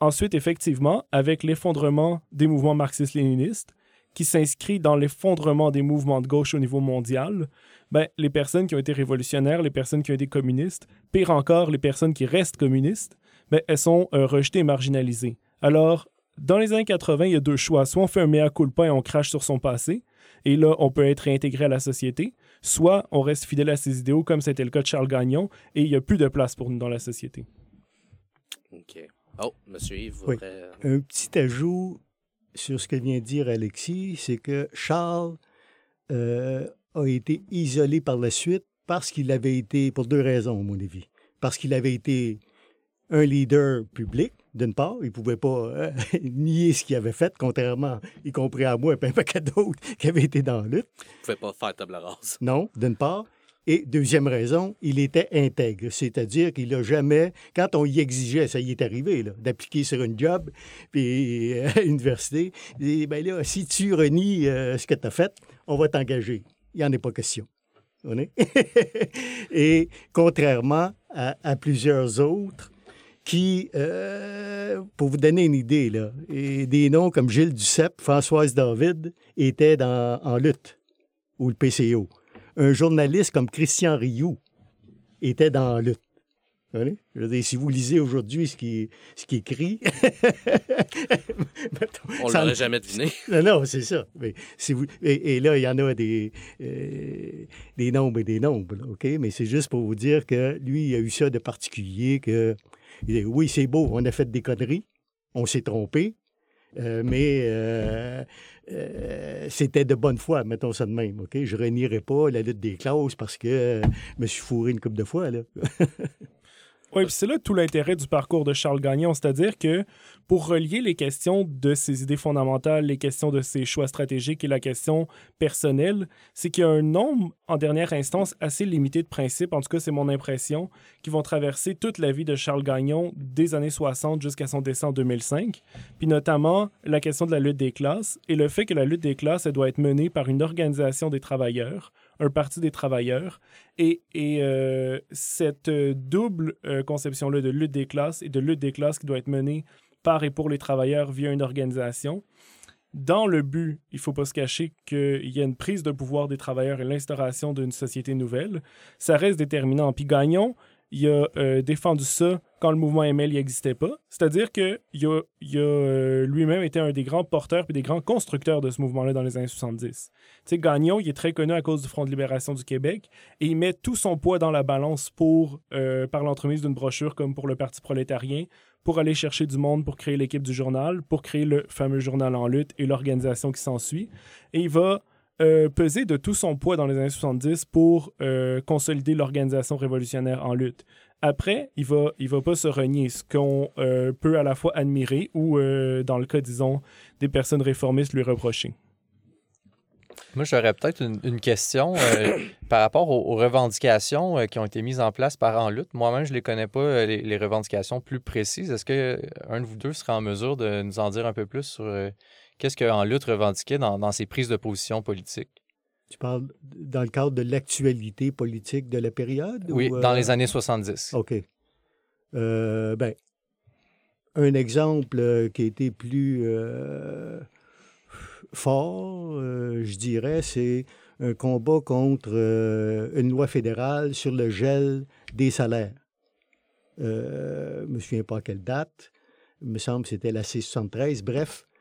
Ensuite, effectivement, avec l'effondrement des mouvements marxistes-léninistes, qui s'inscrit dans l'effondrement des mouvements de gauche au niveau mondial, ben, les personnes qui ont été révolutionnaires, les personnes qui ont été communistes, pire encore, les personnes qui restent communistes, ben, elles sont euh, rejetées et marginalisées. Alors, dans les années 80, il y a deux choix. Soit on fait un mea culpa et on crache sur son passé, et là, on peut être réintégré à la société, soit on reste fidèle à ses idéaux, comme c'était le cas de Charles Gagnon, et il n'y a plus de place pour nous dans la société. OK. Oh, monsieur Yves Oui. voudrait... Un petit ajout sur ce que vient de dire Alexis, c'est que Charles euh, a été isolé par la suite parce qu'il avait été, pour deux raisons, à mon avis. Parce qu'il avait été un leader public, d'une part, il ne pouvait pas euh, nier ce qu'il avait fait, contrairement, y compris à moi, et un paquet d'autres qui avaient été dans la lutte. Vous pouvez pas faire table rase. Non, d'une part. Et deuxième raison, il était intègre, c'est-à-dire qu'il n'a jamais, quand on y exigeait, ça y est arrivé, d'appliquer sur une job, puis euh, à l'université, il dit, ben là, si tu renies euh, ce que tu as fait, on va t'engager. Il n'y en est pas question. on est. Et contrairement à, plusieurs autres qui, euh, pour vous donner une idée, là, des noms comme Gilles Duceppe, Françoise David étaient dans, en lutte, ou le PCO. Un journaliste comme Christian Rioux était dans la lutte. Vous voyez? Je veux dire, si vous lisez aujourd'hui ce qui, ce qui est écrit, On ça- l'aurait jamais deviné. non, non, c'est ça. Mais si vous, et, et là, il y en a des, euh, des nombres et des nombres, OK? Mais c'est juste pour vous dire que lui, il a eu ça de particulier que, oui, c'est beau, on a fait des conneries, on s'est trompé, euh, mais euh, euh, c'était de bonne foi, mettons ça de même, OK? Je renierai pas la lutte des classes parce que je me suis fourré une couple de fois, là. Oui, puis c'est là tout l'intérêt du parcours de Charles Gagnon, c'est-à-dire que pour relier les questions de ses idées fondamentales, les questions de ses choix stratégiques et la question personnelle, c'est qu'il y a un nombre, en dernière instance, assez limité de principes, en tout cas c'est mon impression, qui vont traverser toute la vie de Charles Gagnon des années 60 jusqu'à son décès en 2005, puis notamment la question de la lutte des classes et le fait que la lutte des classes, elle doit être menée par une organisation des travailleurs, un parti des travailleurs, et, et, euh, cette euh, double euh, conception-là de lutte des classes et de lutte des classes qui doit être menée par et pour les travailleurs via une organisation, dans le but, il ne faut pas se cacher qu'il y a une prise de pouvoir des travailleurs et l'instauration d'une société nouvelle, ça reste déterminant. Puis Gagnon, il a euh, défendu ça quand le mouvement ML n'existait pas. C'est-à-dire qu'il a, il a euh, lui-même été un des grands porteurs et des grands constructeurs de ce mouvement-là dans les années 70. Tu sais, Gagnon, il est très connu à cause du Front de libération du Québec et il met tout son poids dans la balance pour, euh, par l'entremise d'une brochure comme pour le Parti prolétarien, pour aller chercher du monde pour créer l'équipe du journal, pour créer le fameux journal en lutte et l'organisation qui s'ensuit. Et il va euh, peser de tout son poids dans les années 70 pour euh, consolider l'organisation révolutionnaire en lutte. Après, il va, il va pas se renier, ce qu'on euh, peut à la fois admirer ou, euh, dans le cas, disons, des personnes réformistes lui reprocher. Moi, j'aurais peut-être une, question par rapport aux, revendications qui ont été mises en place par En Lutte. Moi-même, je ne les connais pas, les, revendications plus précises. Est-ce que euh, un de vous deux serait en mesure de nous en dire un peu plus sur qu'est-ce que En Lutte revendiquait dans, dans ses prises de position politiques? Tu parles dans le cadre de l'actualité politique de la période? Oui, ou, dans euh, les années 70. OK. Euh, ben, un exemple euh, qui a été plus euh, fort, euh, je dirais, c'est un combat contre euh, une loi fédérale sur le gel des salaires. Euh, je ne me souviens pas à quelle date. Il me semble que c'était la C73. Bref, euh,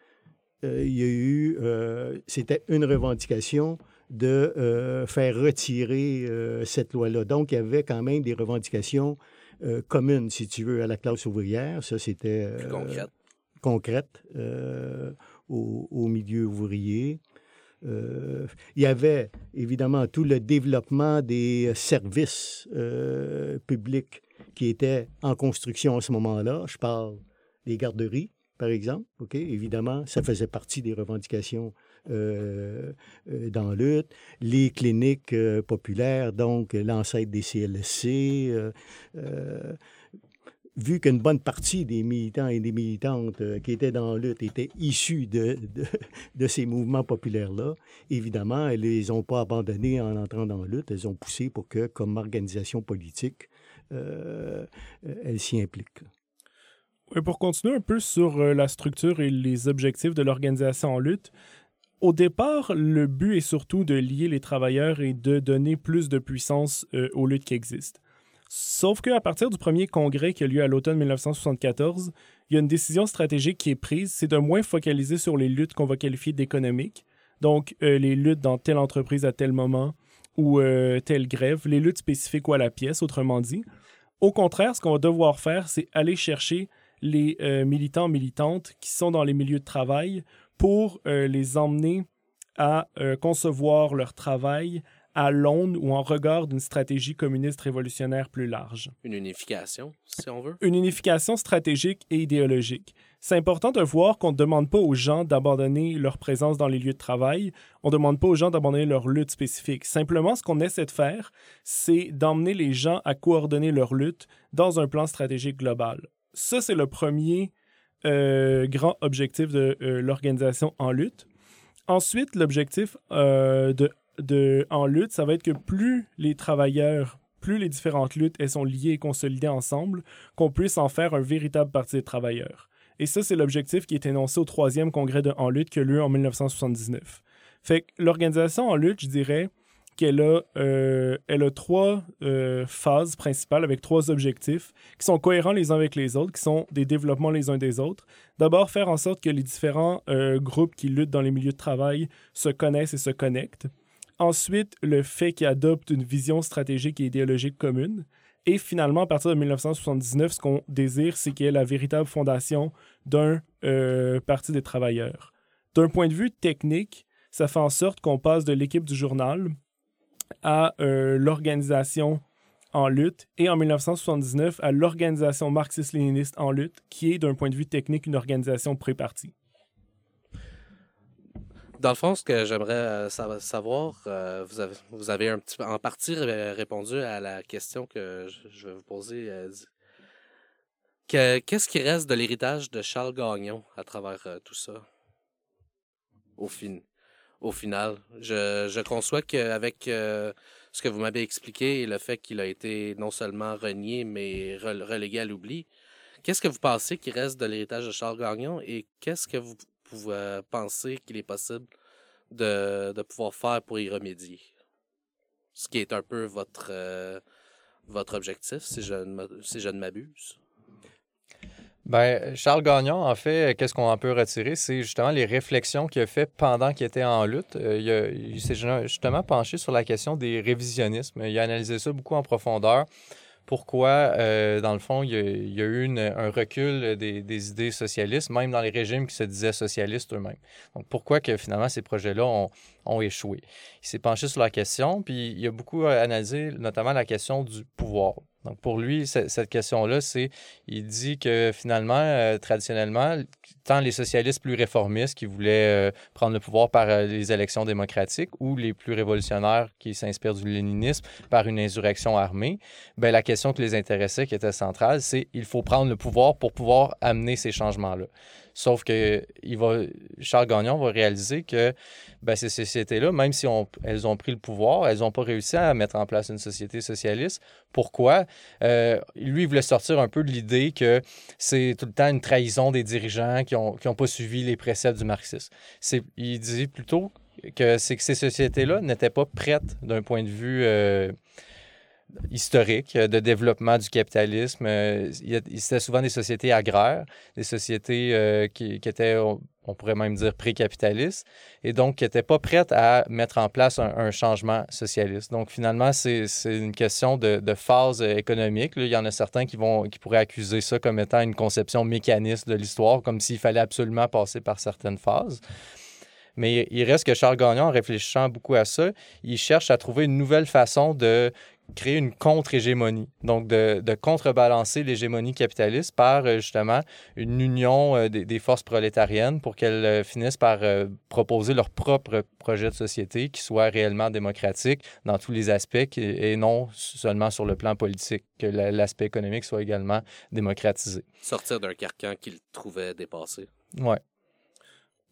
il y a eu, euh, c'était une revendication de euh, faire retirer euh, cette loi-là. Donc, il y avait quand même des revendications euh, communes, si tu veux, à la classe ouvrière. Ça, c'était euh, concrète. concrète euh, au, au milieu ouvrier. Euh, il y avait évidemment tout le développement des services euh, publics qui étaient en construction à ce moment-là. Je parle des garderies, par exemple. Évidemment, ça faisait partie des revendications euh, euh, dans lutte. Les cliniques euh, populaires, donc l'ancêtre des CLSC. euh, vu qu'une bonne partie des militants et des militantes qui étaient dans lutte étaient issus de, de, ces mouvements populaires-là, évidemment, elles ne les ont pas abandonnés en entrant dans lutte. Elles ont poussé pour que, comme organisation politique, elles s'y impliquent. Et pour continuer un peu sur euh, la structure et les objectifs de l'organisation en lutte, au départ, le but est surtout de lier les travailleurs et de donner plus de puissance euh, aux luttes qui existent. Sauf qu'à partir du premier congrès qui a lieu à l'automne 1974, il y a une décision stratégique qui est prise, c'est de moins focaliser sur les luttes qu'on va qualifier d'économiques, donc euh, les luttes dans telle entreprise à tel moment ou euh, telle grève, les luttes spécifiques ou à la pièce, autrement dit. Au contraire, ce qu'on va devoir faire, c'est aller chercher les euh, militants, militantes qui sont dans les milieux de travail pour euh, les emmener à euh, concevoir leur travail à l'aune ou en regard d'une stratégie communiste révolutionnaire plus large. Une unification, si on veut. Une unification stratégique et idéologique. C'est important de voir qu'on ne demande pas aux gens d'abandonner leur présence dans les lieux de travail, on ne demande pas aux gens d'abandonner leur lutte spécifique. Simplement, ce qu'on essaie de faire, c'est d'emmener les gens à coordonner leur lutte dans un plan stratégique global. Ça, c'est le premier euh, grand objectif de euh, l'organisation en lutte. Ensuite, l'objectif euh, de de, en lutte, ça va être que plus les travailleurs, plus les différentes luttes elles sont liées et consolidées ensemble, qu'on puisse en faire un véritable parti des travailleurs. Et ça, c'est l'objectif qui est énoncé au troisième congrès de En lutte qui a lieu en 1979. Fait que l'organisation En lutte, je dirais qu'elle a, euh, elle a trois euh, phases principales avec trois objectifs qui sont cohérents les uns avec les autres, qui sont des développements les uns des autres. D'abord, faire en sorte que les différents euh, groupes qui luttent dans les milieux de travail se connaissent et se connectent. Ensuite, le fait qu'ils adoptent une vision stratégique et idéologique commune. Et finalement, à partir de 1979, ce qu'on désire, c'est qu'il y ait la véritable fondation d'un parti des travailleurs. D'un point de vue technique, ça fait en sorte qu'on passe de l'équipe du journal à euh, l'organisation en lutte et en 1979 à l'organisation marxiste-léniniste en lutte, qui est d'un point de vue technique une organisation pré-partie. Dans le fond, ce que j'aimerais euh, savoir, euh, vous, avez, un petit en partie répondu à la question que je, vais vous poser. Qu'est-ce qui reste de l'héritage de Charles Gagnon à travers tout ça, au fin? Au final. Je, conçois qu'avec euh, ce que vous m'avez expliqué et le fait qu'il a été non seulement renié, mais relégué à l'oubli, qu'est-ce que vous pensez qui reste de l'héritage de Charles Gagnon et qu'est-ce que vous pouvez penser qu'il est possible de, pouvoir faire pour y remédier? Ce qui est un peu votre, euh, objectif, si je si je ne m'abuse. Ben, Charles Gagnon, en fait, qu'est-ce qu'on peut retirer? C'est justement les réflexions qu'il a fait pendant qu'il était en lutte. Euh, il, s'est justement penché sur la question des révisionnismes. Il a analysé ça beaucoup en profondeur. Pourquoi, euh, dans le fond, il y a, eu un recul des, idées socialistes, même dans les régimes qui se disaient socialistes eux-mêmes. Donc, pourquoi que finalement ces projets-là ont, ont échoué? Il s'est penché sur la question, puis il a beaucoup analysé notamment la question du pouvoir. Donc, pour lui, cette question-là, c'est, il dit que finalement, euh, traditionnellement, tant les socialistes plus réformistes qui voulaient euh, prendre le pouvoir par euh, les élections démocratiques ou les plus révolutionnaires qui s'inspirent du léninisme par une insurrection armée, ben, la question qui les intéressait, qui était centrale, c'est il faut prendre le pouvoir pour pouvoir amener ces changements-là. Sauf que il va, Charles Gagnon va réaliser que ben, ces sociétés-là, même si on, elles ont pris le pouvoir, elles n'ont pas réussi à mettre en place une société socialiste. Pourquoi? Euh, lui, il voulait sortir un peu de l'idée que c'est tout le temps une trahison des dirigeants qui n'ont qui ont pas suivi les préceptes du marxisme. Il dit plutôt que que ces sociétés-là n'étaient pas prêtes d'un point de vue euh, historique de développement du capitalisme. Euh, c'était souvent des sociétés agraires, des sociétés euh, qui, étaient, on pourrait même dire, pré-capitalistes, et donc qui n'étaient pas prêtes à mettre en place un, changement socialiste. Donc finalement, c'est une question de, phase économique. Il y en a certains qui, vont, qui pourraient accuser ça comme étant une conception mécaniste de l'histoire, comme s'il fallait absolument passer par certaines phases. Mais il reste que Charles Gagnon, en réfléchissant beaucoup à ça, il cherche à trouver une nouvelle façon de créer une contre-hégémonie, donc de, contrebalancer l'hégémonie capitaliste par euh, justement une union euh, des, forces prolétariennes pour qu'elles euh, finissent par proposer leur propre projet de société qui soit réellement démocratique dans tous les aspects et non seulement sur le plan politique, que l'aspect économique soit également démocratisé. Sortir d'un carcan qu'il trouvait dépassé. Ouais.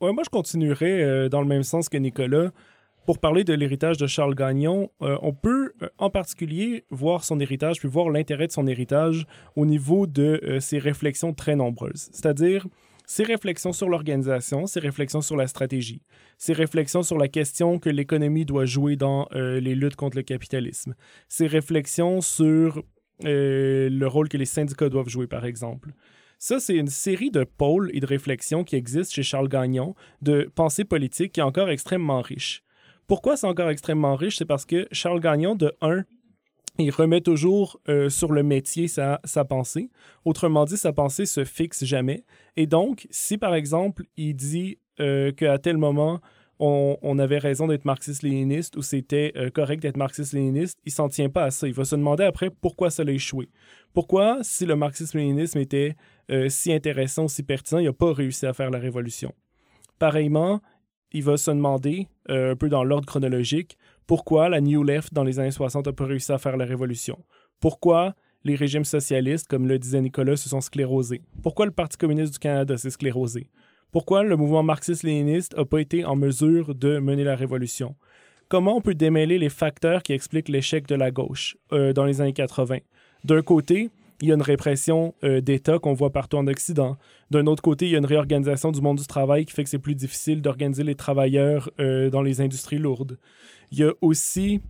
Ouais, moi je continuerai dans le même sens que Nicolas pour parler de l'héritage de Charles Gagnon, euh, on peut euh, en particulier voir son héritage, puis voir l'intérêt de son héritage au niveau de euh, ses réflexions très nombreuses. C'est-à-dire ses réflexions sur l'organisation, ses réflexions sur la stratégie, ses réflexions sur la question que l'économie doit jouer dans les luttes contre le capitalisme, ses réflexions sur le rôle que les syndicats doivent jouer, par exemple. Ça, c'est une série de pôles et de réflexions qui existent chez Charles Gagnon, de pensée politique qui est encore extrêmement riche. Pourquoi c'est encore extrêmement riche? C'est parce que Charles Gagnon, de 1, il remet toujours euh, sur le métier sa, pensée. Autrement dit, sa pensée se fixe jamais. Et donc, si par exemple, il dit euh, qu'à tel moment, on, avait raison d'être marxiste-léniniste ou c'était euh, correct d'être marxiste-léniniste, il s'en tient pas à ça. Il va se demander après pourquoi ça l'a échoué. Pourquoi, si le marxisme-léninisme était si intéressant, si pertinent, il n'a pas réussi à faire la révolution? Pareillement, il va se demander, euh, un peu dans l'ordre chronologique, pourquoi la New Left dans les années 60 n'a pas réussi à faire la révolution? Pourquoi les régimes socialistes, comme le disait Nicolas, se sont sclérosés? Pourquoi le Parti communiste du Canada s'est sclérosé? Pourquoi le mouvement marxiste-léniniste n'a pas été en mesure de mener la révolution? comment on peut démêler les facteurs qui expliquent l'échec de la gauche euh, dans les années 80. D'un côté, il y a une répression euh, d'État qu'on voit partout en Occident. D'un autre côté, il y a une réorganisation du monde du travail qui fait que c'est plus difficile d'organiser les travailleurs euh, dans les industries lourdes. Il y a aussi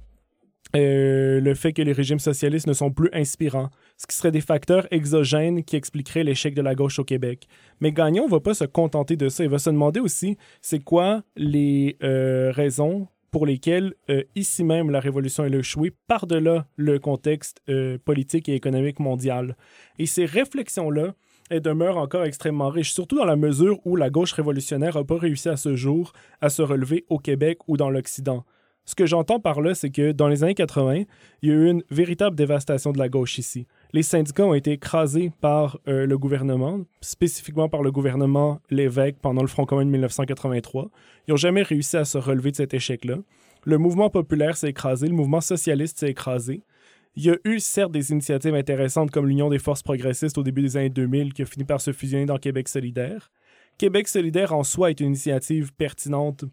euh, le fait que les régimes socialistes ne sont plus inspirants, ce qui serait des facteurs exogènes qui expliqueraient l'échec de la gauche au Québec. Mais Gagnon ne va pas se contenter de ça. Il va se demander aussi c'est quoi les raisons pour lesquelles, euh, ici même, la révolution est échouée par-delà le contexte euh, politique et économique mondial. Et ces réflexions-là, elles demeurent encore extrêmement riches, surtout dans la mesure où la gauche révolutionnaire n'a pas réussi à ce jour à se relever au Québec ou dans l'Occident. Ce que j'entends par là, c'est que dans les années 80, il y a eu une véritable dévastation de la gauche ici. Les syndicats ont été écrasés par euh, le gouvernement, spécifiquement par le gouvernement Lévesque pendant le Front commun de 1983. Ils n'ont jamais réussi à se relever de cet échec-là. Le mouvement populaire s'est écrasé, le mouvement socialiste s'est écrasé. Il y a eu certes des initiatives intéressantes comme l'Union des forces progressistes au début des années 2000 qui a fini par se fusionner dans Québec solidaire. Québec solidaire en soi est une initiative pertinente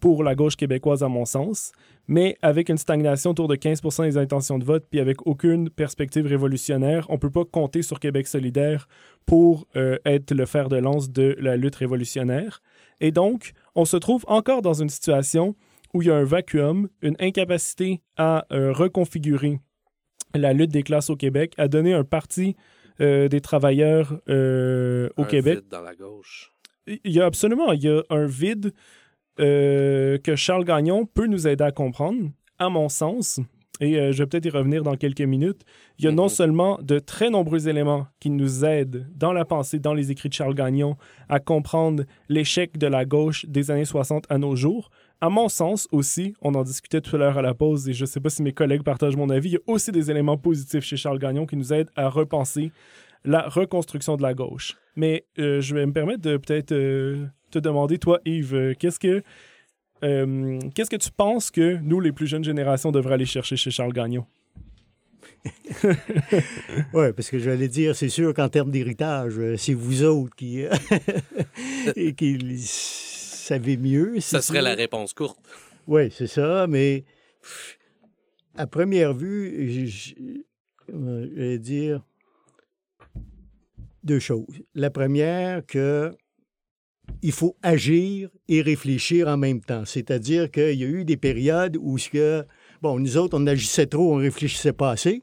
pour la gauche québécoise, à mon sens, mais avec une stagnation autour de 15% des intentions de vote, puis avec aucune perspective révolutionnaire, on ne peut pas compter sur Québec solidaire pour euh, être le fer de lance de la lutte révolutionnaire. Et donc, on se trouve encore dans une situation où il y a un vacuum, une incapacité à euh, reconfigurer la lutte des classes au Québec, à donner un parti euh, des travailleurs au un Québec. Vide dans la gauche. Il y a absolument, il y a un vide euh, que Charles Gagnon peut nous aider à comprendre, à mon sens, et euh, je vais peut-être y revenir dans quelques minutes, il y a non Mhm. seulement de très nombreux éléments qui nous aident dans la pensée, dans les écrits de Charles Gagnon, à comprendre l'échec de la gauche des années 60 à nos jours. À mon sens aussi, on en discutait tout à l'heure à la pause et je ne sais pas si mes collègues partagent mon avis, il y a aussi des éléments positifs chez Charles Gagnon qui nous aident à repenser la reconstruction de la gauche. Mais euh, je vais me permettre de peut-être euh, te demander, toi, Yves, euh, qu'est-ce que euh, qu'est-ce que tu penses que nous, les plus jeunes générations, devraient aller chercher chez Charles Gagnon? Oui, parce que j'allais dire, c'est sûr qu'en termes d'héritage, c'est vous autres qui, et qui savez mieux. Ça serait la réponse courte. Oui, c'est ça, mais à première vue, j- j- je vais dire deux choses. La première, que il faut agir et réfléchir en même temps. C'est-à-dire qu'il y a eu des périodes où que, bon, nous autres, on agissait trop, on réfléchissait pas assez.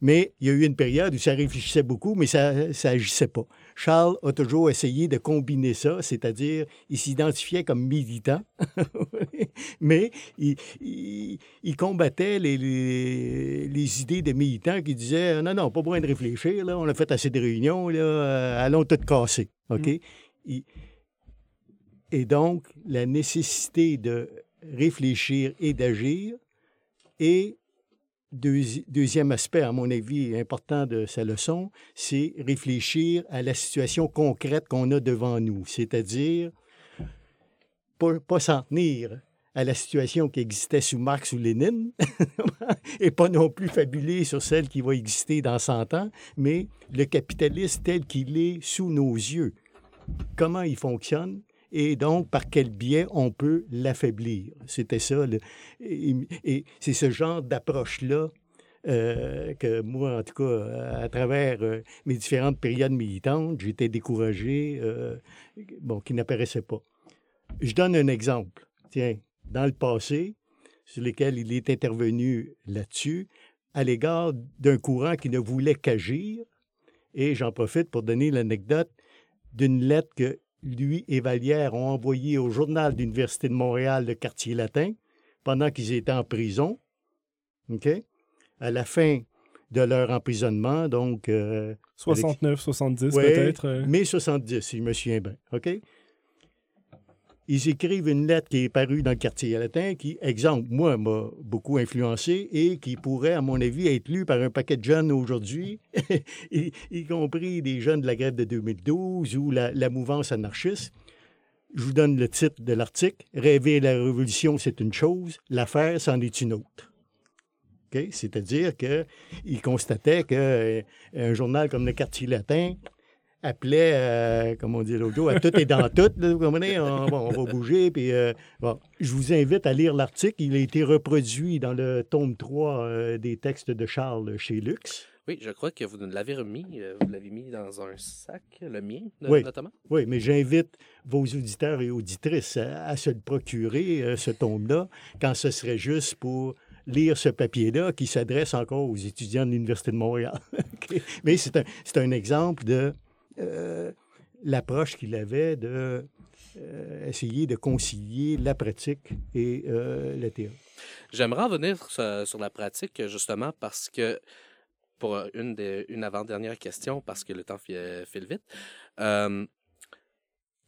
Mais il y a eu une période où ça réfléchissait beaucoup, mais ça n'agissait pas. Charles a toujours essayé de combiner ça, c'est-à-dire il s'identifiait comme militant, mais il, il- il combattait les, les- les idées de militants qui disaient non, non, pas besoin de réfléchir, là, on a fait assez de réunions, là, euh, allons tout casser. OK? Il- et donc, la nécessité de réfléchir et d'agir et Deuxi- deuxième aspect, à mon avis, important de sa leçon, c'est réfléchir à la situation concrète qu'on a devant nous, c'est-à-dire pas, pas s'en tenir à la situation qui existait sous Marx ou Lénine, et pas non plus fabuler sur celle qui va exister dans 100 ans, mais le capitalisme tel qu'il est sous nos yeux. Comment il fonctionne et donc par quel biais on peut l'affaiblir? C'était ça. et c'est ce genre d'approche-là euh, que moi, en tout cas, à travers euh, mes différentes périodes militantes, j'étais découragé, euh, bon, qui n'apparaissait pas. Je donne un exemple. Tiens, dans le passé, sur lequel il est intervenu là-dessus, à l'égard d'un courant qui ne voulait qu'agir, et j'en profite pour donner l'anecdote d'une lettre que lui et Vallière ont envoyée au journal de l'Université de Montréal, le quartier latin, pendant qu'ils étaient en prison. OK? À la fin de leur emprisonnement, donc euh, 69, 70 Ouais, peut-être. euh. mai 70, si je me souviens bien. OK? Ils écrivent une lettre qui est parue dans le quartier latin qui, exemple, moi, m'a beaucoup influencé et qui pourrait, à mon avis, être lue par un paquet de jeunes aujourd'hui, y, compris des jeunes de la grève de 2012 ou la, mouvance anarchiste. Je vous donne le titre de l'article. Rêver la révolution, c'est une chose. L'affaire, c'en est une autre. C'est-à-dire qu'il constatait qu'un journal comme le Quartier latin appelait, euh, comme on dit l'autre jour, à tout et dans tout. Là, vous comprenez? On, bon, on va bouger. Puis, euh, bon, je vous invite à lire l'article. Il a été reproduit dans le tome 3 euh, des textes de Charles chez Lux. Oui, je crois que vous nous l'avez remis. Vous l'avez mis dans un sac, le mien, Oui. notamment? Oui, mais j'invite vos auditeurs et auditrices à, à se le procurer, ce tome-là, quand ce serait juste pour lire ce papier-là qui s'adresse encore aux étudiants de l'Université de Montréal. Mais c'est un, un exemple de l'approche qu'il avait de euh, essayer de concilier la pratique et euh, la théorie. J'aimerais revenir sur, la pratique, justement, parce que, pour une, des, une avant-dernière question, parce que le temps fi- file vite, euh,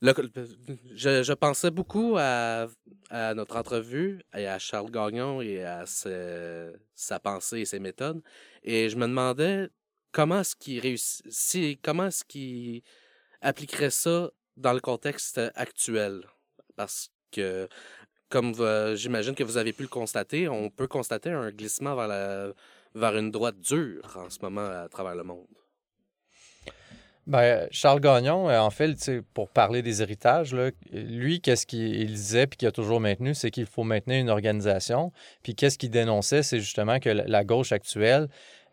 je, pensais beaucoup à, notre entrevue et à Charles Gagnon et à sa pensée et ses méthodes, et je me demandais comment est-ce qu'il réussit, si, comment est-ce qu'il appliquerait ça dans le contexte actuel, parce que comme j'imagine que vous avez pu le constater, on peut constater un glissement vers, une droite dure en ce moment à travers le monde. Ben, Charles Gagnon, euh, en fait, pour parler des héritages, lui, qu'est-ce qu'il disait puis qu'il a toujours maintenu, c'est qu'il faut maintenir une organisation. Puis qu'est-ce qu'il dénonçait, c'est justement que la gauche actuelle,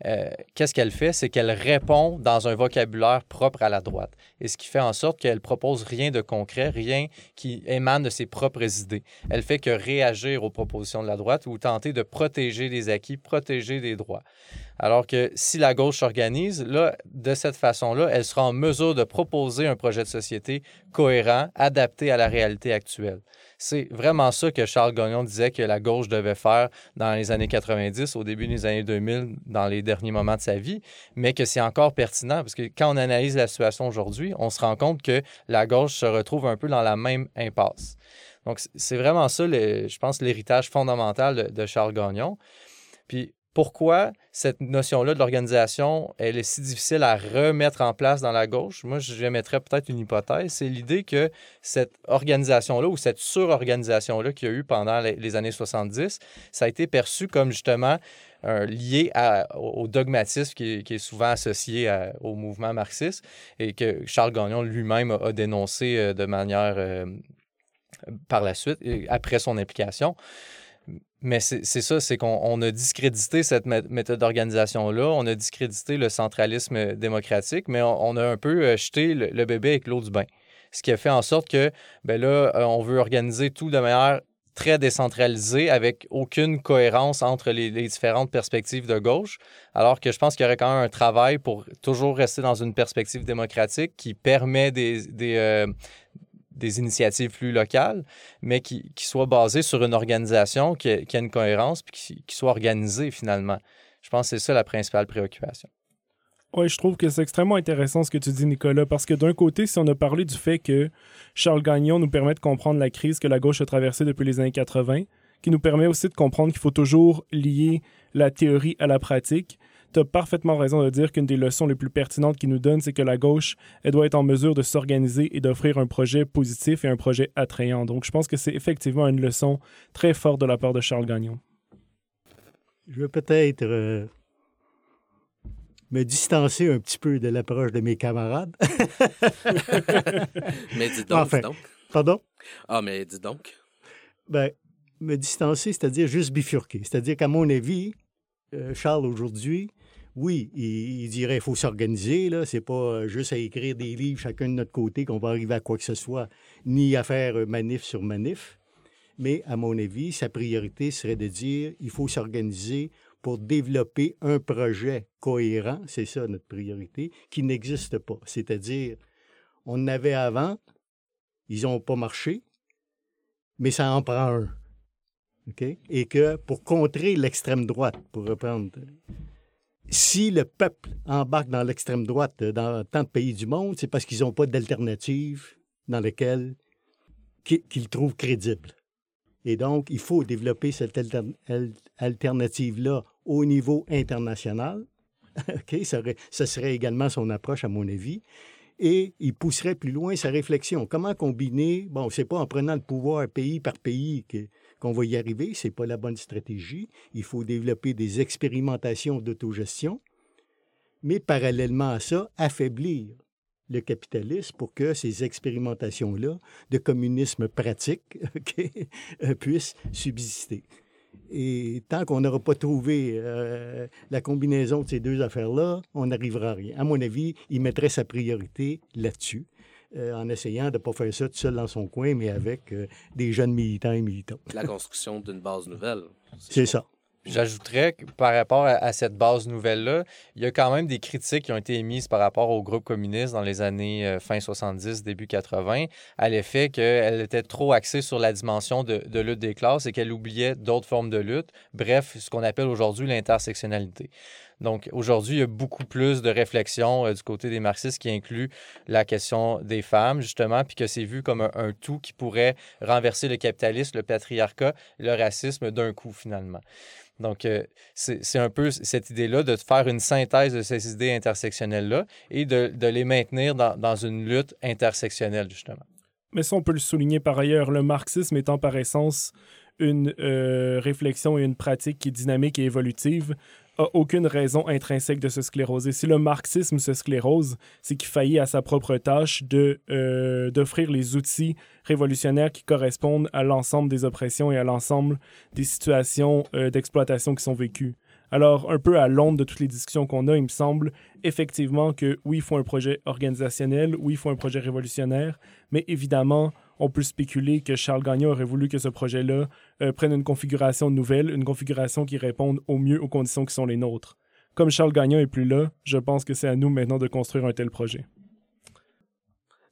euh, qu'est-ce qu'elle fait, c'est qu'elle répond dans un vocabulaire propre à la droite. Et ce qui fait en sorte qu'elle propose rien de concret, rien qui émane de ses propres idées. Elle fait que réagir aux propositions de la droite ou tenter de protéger les acquis, protéger des droits. Alors que si la gauche s'organise, là, de cette façon-là, elle sera en mesure de proposer un projet de société cohérent, adapté à la réalité actuelle. C'est vraiment ça que Charles Gagnon disait que la gauche devait faire dans les années 90, au début des années 2000, dans les derniers moments de sa vie, mais que c'est encore pertinent parce que quand on analyse la situation aujourd'hui, on se rend compte que la gauche se retrouve un peu dans la même impasse. Donc, c'est vraiment ça, le- je pense, l'héritage fondamental de, de Charles Gagnon. Puis, pourquoi cette notion-là de l'organisation, elle est si difficile à remettre en place dans la gauche? Moi, j'émettrais peut-être une hypothèse. C'est l'idée que cette organisation-là ou cette surorganisation-là qu'il y a eu pendant les, années 70, ça a été perçu comme justement euh, lié au dogmatisme qui est, souvent associé au mouvement marxiste et que Charles Gagnon lui-même a, dénoncé euh, de manière euh, par la suite, après son implication. Mais c'est ça, c'est qu'on on a discrédité cette mé- méthode d'organisation-là, on a discrédité le centralisme démocratique, mais on, a un peu euh, jeté le, bébé avec l'eau du bain. Ce qui a fait en sorte que, ben là, euh, on veut organiser tout de manière très décentralisée, avec aucune cohérence entre les, différentes perspectives de gauche, alors que je pense qu'il y aurait quand même un travail pour toujours rester dans une perspective démocratique qui permet des, des, euh, des initiatives plus locales, mais qui, qui soit basée sur une organisation qui, a- qui a une cohérence puis qui, qui soit organisée finalement. Je pense que c'est ça la principale préoccupation. Oui, je trouve que c'est extrêmement intéressant ce que tu dis, Nicolas, parce que d'un côté, si on a parlé du fait que Charles Gagnon nous permet de comprendre la crise que la gauche a traversée depuis les années 80, qui nous permet aussi de comprendre qu'il faut toujours lier la théorie à la pratique, tu as parfaitement raison de dire qu'une des leçons les plus pertinentes qu'il nous donne, c'est que la gauche, elle doit être en mesure de s'organiser et d'offrir un projet positif et un projet attrayant. Donc, je pense que c'est effectivement une leçon très forte de la part de Charles Gagnon. Je veux peut-être euh, me distancer un petit peu de l'approche de mes camarades. Mais dis donc, Enfin. dis donc. Pardon? Ah, mais dis donc. Ben, me distancer, c'est-à-dire juste bifurquer. C'est-à-dire qu'à mon avis, euh, Charles, aujourd'hui, oui, il, dirait qu'il faut s'organiser. là. C'est pas euh, juste à écrire des livres chacun de notre côté qu'on va arriver à quoi que ce soit, ni à faire euh, manif sur manif. Mais à mon avis, sa priorité serait de dire il faut s'organiser pour développer un projet cohérent, c'est ça notre priorité, qui n'existe pas. C'est-à-dire, on en avait avant, ils n'ont pas marché, mais ça en prend un. Et que pour contrer l'extrême droite, pour reprendre, si le peuple embarque dans l'extrême droite dans tant de pays du monde, c'est parce qu'ils n'ont pas d'alternative dans laquelle qui- qu'ils trouvent crédible. Et donc, il faut développer cette alter- al- alternative-là au niveau international. OK? Ça, ça serait également son approche, à mon avis. Et il pousserait plus loin sa réflexion. Comment combiner, bon, c'est pas en prenant le pouvoir pays par pays que- qu'on va y arriver, c'est pas la bonne stratégie. Il faut développer des expérimentations d'autogestion, mais parallèlement à ça, affaiblir le capitalisme pour que ces expérimentations-là de communisme pratique euh, puissent subsister. Et tant qu'on n'aura pas trouvé euh, la combinaison de ces deux affaires-là, on n'arrivera à rien. À mon avis, il mettrait sa priorité là-dessus, euh, en essayant de ne pas faire ça tout seul dans son coin, mais avec des jeunes militants et militants. La construction d'une base nouvelle. C'est ça. J'ajouterais que par rapport à, cette base nouvelle-là, il y a quand même des critiques qui ont été émises par rapport au groupe communiste dans les années euh, fin 70, début 80, à l'effet qu'elle était trop axée sur la dimension de, de lutte des classes et qu'elle oubliait d'autres formes de lutte, bref, ce qu'on appelle aujourd'hui l'intersectionnalité. Donc aujourd'hui, il y a beaucoup plus de réflexion euh, du côté des marxistes qui inclut la question des femmes, justement, puis que c'est vu comme un, tout qui pourrait renverser le capitalisme, le patriarcat, le racisme d'un coup, finalement. Donc, euh, c'est un peu cette idée-là de faire une synthèse de ces idées intersectionnelles-là et de, les maintenir dans, une lutte intersectionnelle, justement. Mais ça, on peut le souligner par ailleurs, le marxisme étant par essence une euh, réflexion et une pratique qui est dynamique et évolutive, a aucune raison intrinsèque de se scléroser. Si le marxisme se sclérose, c'est qu'il faillit à sa propre tâche de euh, d'offrir les outils révolutionnaires qui correspondent à l'ensemble des oppressions et à l'ensemble des situations euh, d'exploitation qui sont vécues. Alors, un peu à l'onde de toutes les discussions qu'on a, il me semble effectivement que oui, il faut un projet organisationnel, oui, il faut un projet révolutionnaire, mais évidemment, on peut spéculer que Charles Gagnon aurait voulu que ce projet-là euh, prenne une configuration nouvelle, une configuration qui réponde au mieux aux conditions qui sont les nôtres. Comme Charles Gagnon est plus là, je pense que c'est à nous maintenant de construire un tel projet.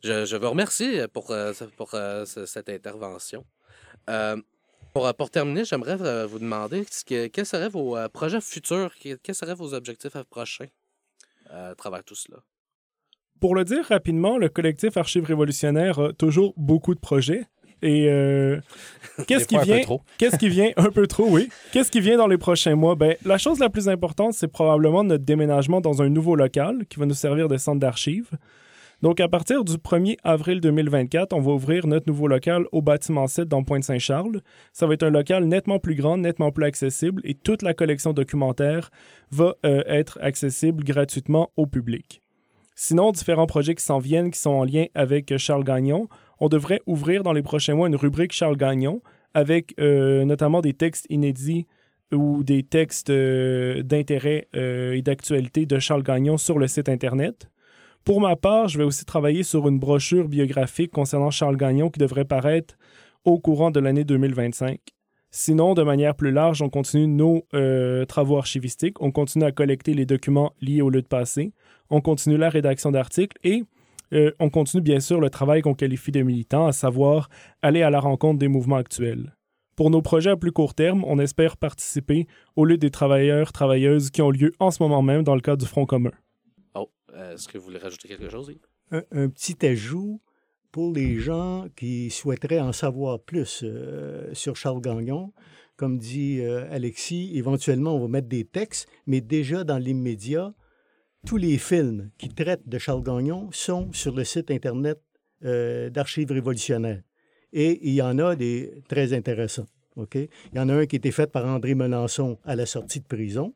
Je, vous remercie pour, euh, euh, cette intervention. Pour, terminer, j'aimerais vous demander quels seraient vos projets futurs, quels seraient vos objectifs prochains à travers tout cela? Pour le dire rapidement, le collectif Archives révolutionnaires a toujours beaucoup de projets. Et euh, qu'est-ce qui vient Qu'est-ce qui vient un peu trop, oui. Qu'est-ce qui vient dans les prochains mois? Ben, la chose la plus importante, c'est probablement notre déménagement dans un nouveau local qui va nous servir de centre d'archives. Donc, à partir du 1er avril 2024, on va ouvrir notre nouveau local au bâtiment 7 dans Pointe-Saint-Charles. Ça va être un local nettement plus grand, nettement plus accessible et toute la collection documentaire va euh, être accessible gratuitement au public. Sinon, différents projets qui s'en viennent, qui sont en lien avec Charles Gagnon. On devrait ouvrir dans les prochains mois une rubrique Charles Gagnon avec euh, notamment des textes inédits ou des textes euh, d'intérêt euh, et d'actualité de Charles Gagnon sur le site Internet. Pour ma part, je vais aussi travailler sur une brochure biographique concernant Charles Gagnon qui devrait paraître au courant de l'année 2025. Sinon, de manière plus large, on continue nos travaux archivistiques, on continue à collecter les documents liés au luttes passées, on continue la rédaction d'articles et euh, on continue bien sûr le travail qu'on qualifie de militant, à savoir aller à la rencontre des mouvements actuels. Pour nos projets à plus court terme, on espère participer au luttes des travailleurs, travailleuses qui ont lieu en ce moment même dans le cadre du Front commun. Oh, euh, est-ce que vous voulez rajouter quelque chose? Un, petit ajout pour les gens qui souhaiteraient en savoir plus euh, sur Charles Gagnon. Comme dit Alexis, éventuellement, on va mettre des textes, mais déjà dans l'immédiat, tous les films qui traitent de Charles Gagnon sont sur le site Internet euh, d'Archives révolutionnaires. Et il y en a des très intéressants. OK? Il y en a un qui a été fait par André Melançon à la sortie de prison.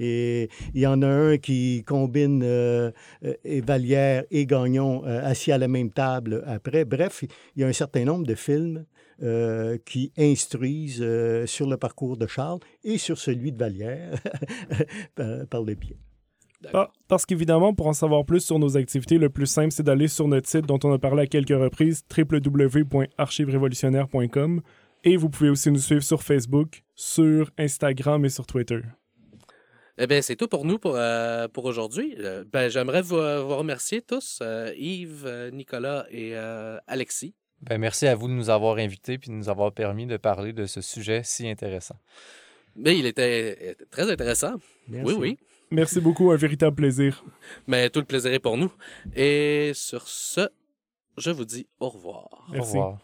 Et il y en a un qui combine euh, euh Vallière et Gagnon euh, assis à la même table après. Bref, il y a un certain nombre de films qui instruisent sur le parcours de Charles et sur celui de Vallière par le pied. Ah, parce qu'évidemment, pour en savoir plus sur nos activités, le plus simple, c'est d'aller sur notre site dont on a parlé à quelques reprises, www.archiverevolutionnaire.com. Et vous pouvez aussi nous suivre sur Facebook, sur Instagram et sur Twitter. Eh bien, c'est tout pour nous pour, euh, pour aujourd'hui. Euh, ben, J'aimerais vous, vous, remercier tous, euh, Yves, Nicolas et Alexis. Ben, merci à vous de nous avoir invités et de nous avoir permis de parler de ce sujet si intéressant. Mais il était très intéressant. Oui, oui. Merci beaucoup, un véritable plaisir. Mais tout le plaisir est pour nous. Et sur ce, je vous dis au revoir. Au revoir.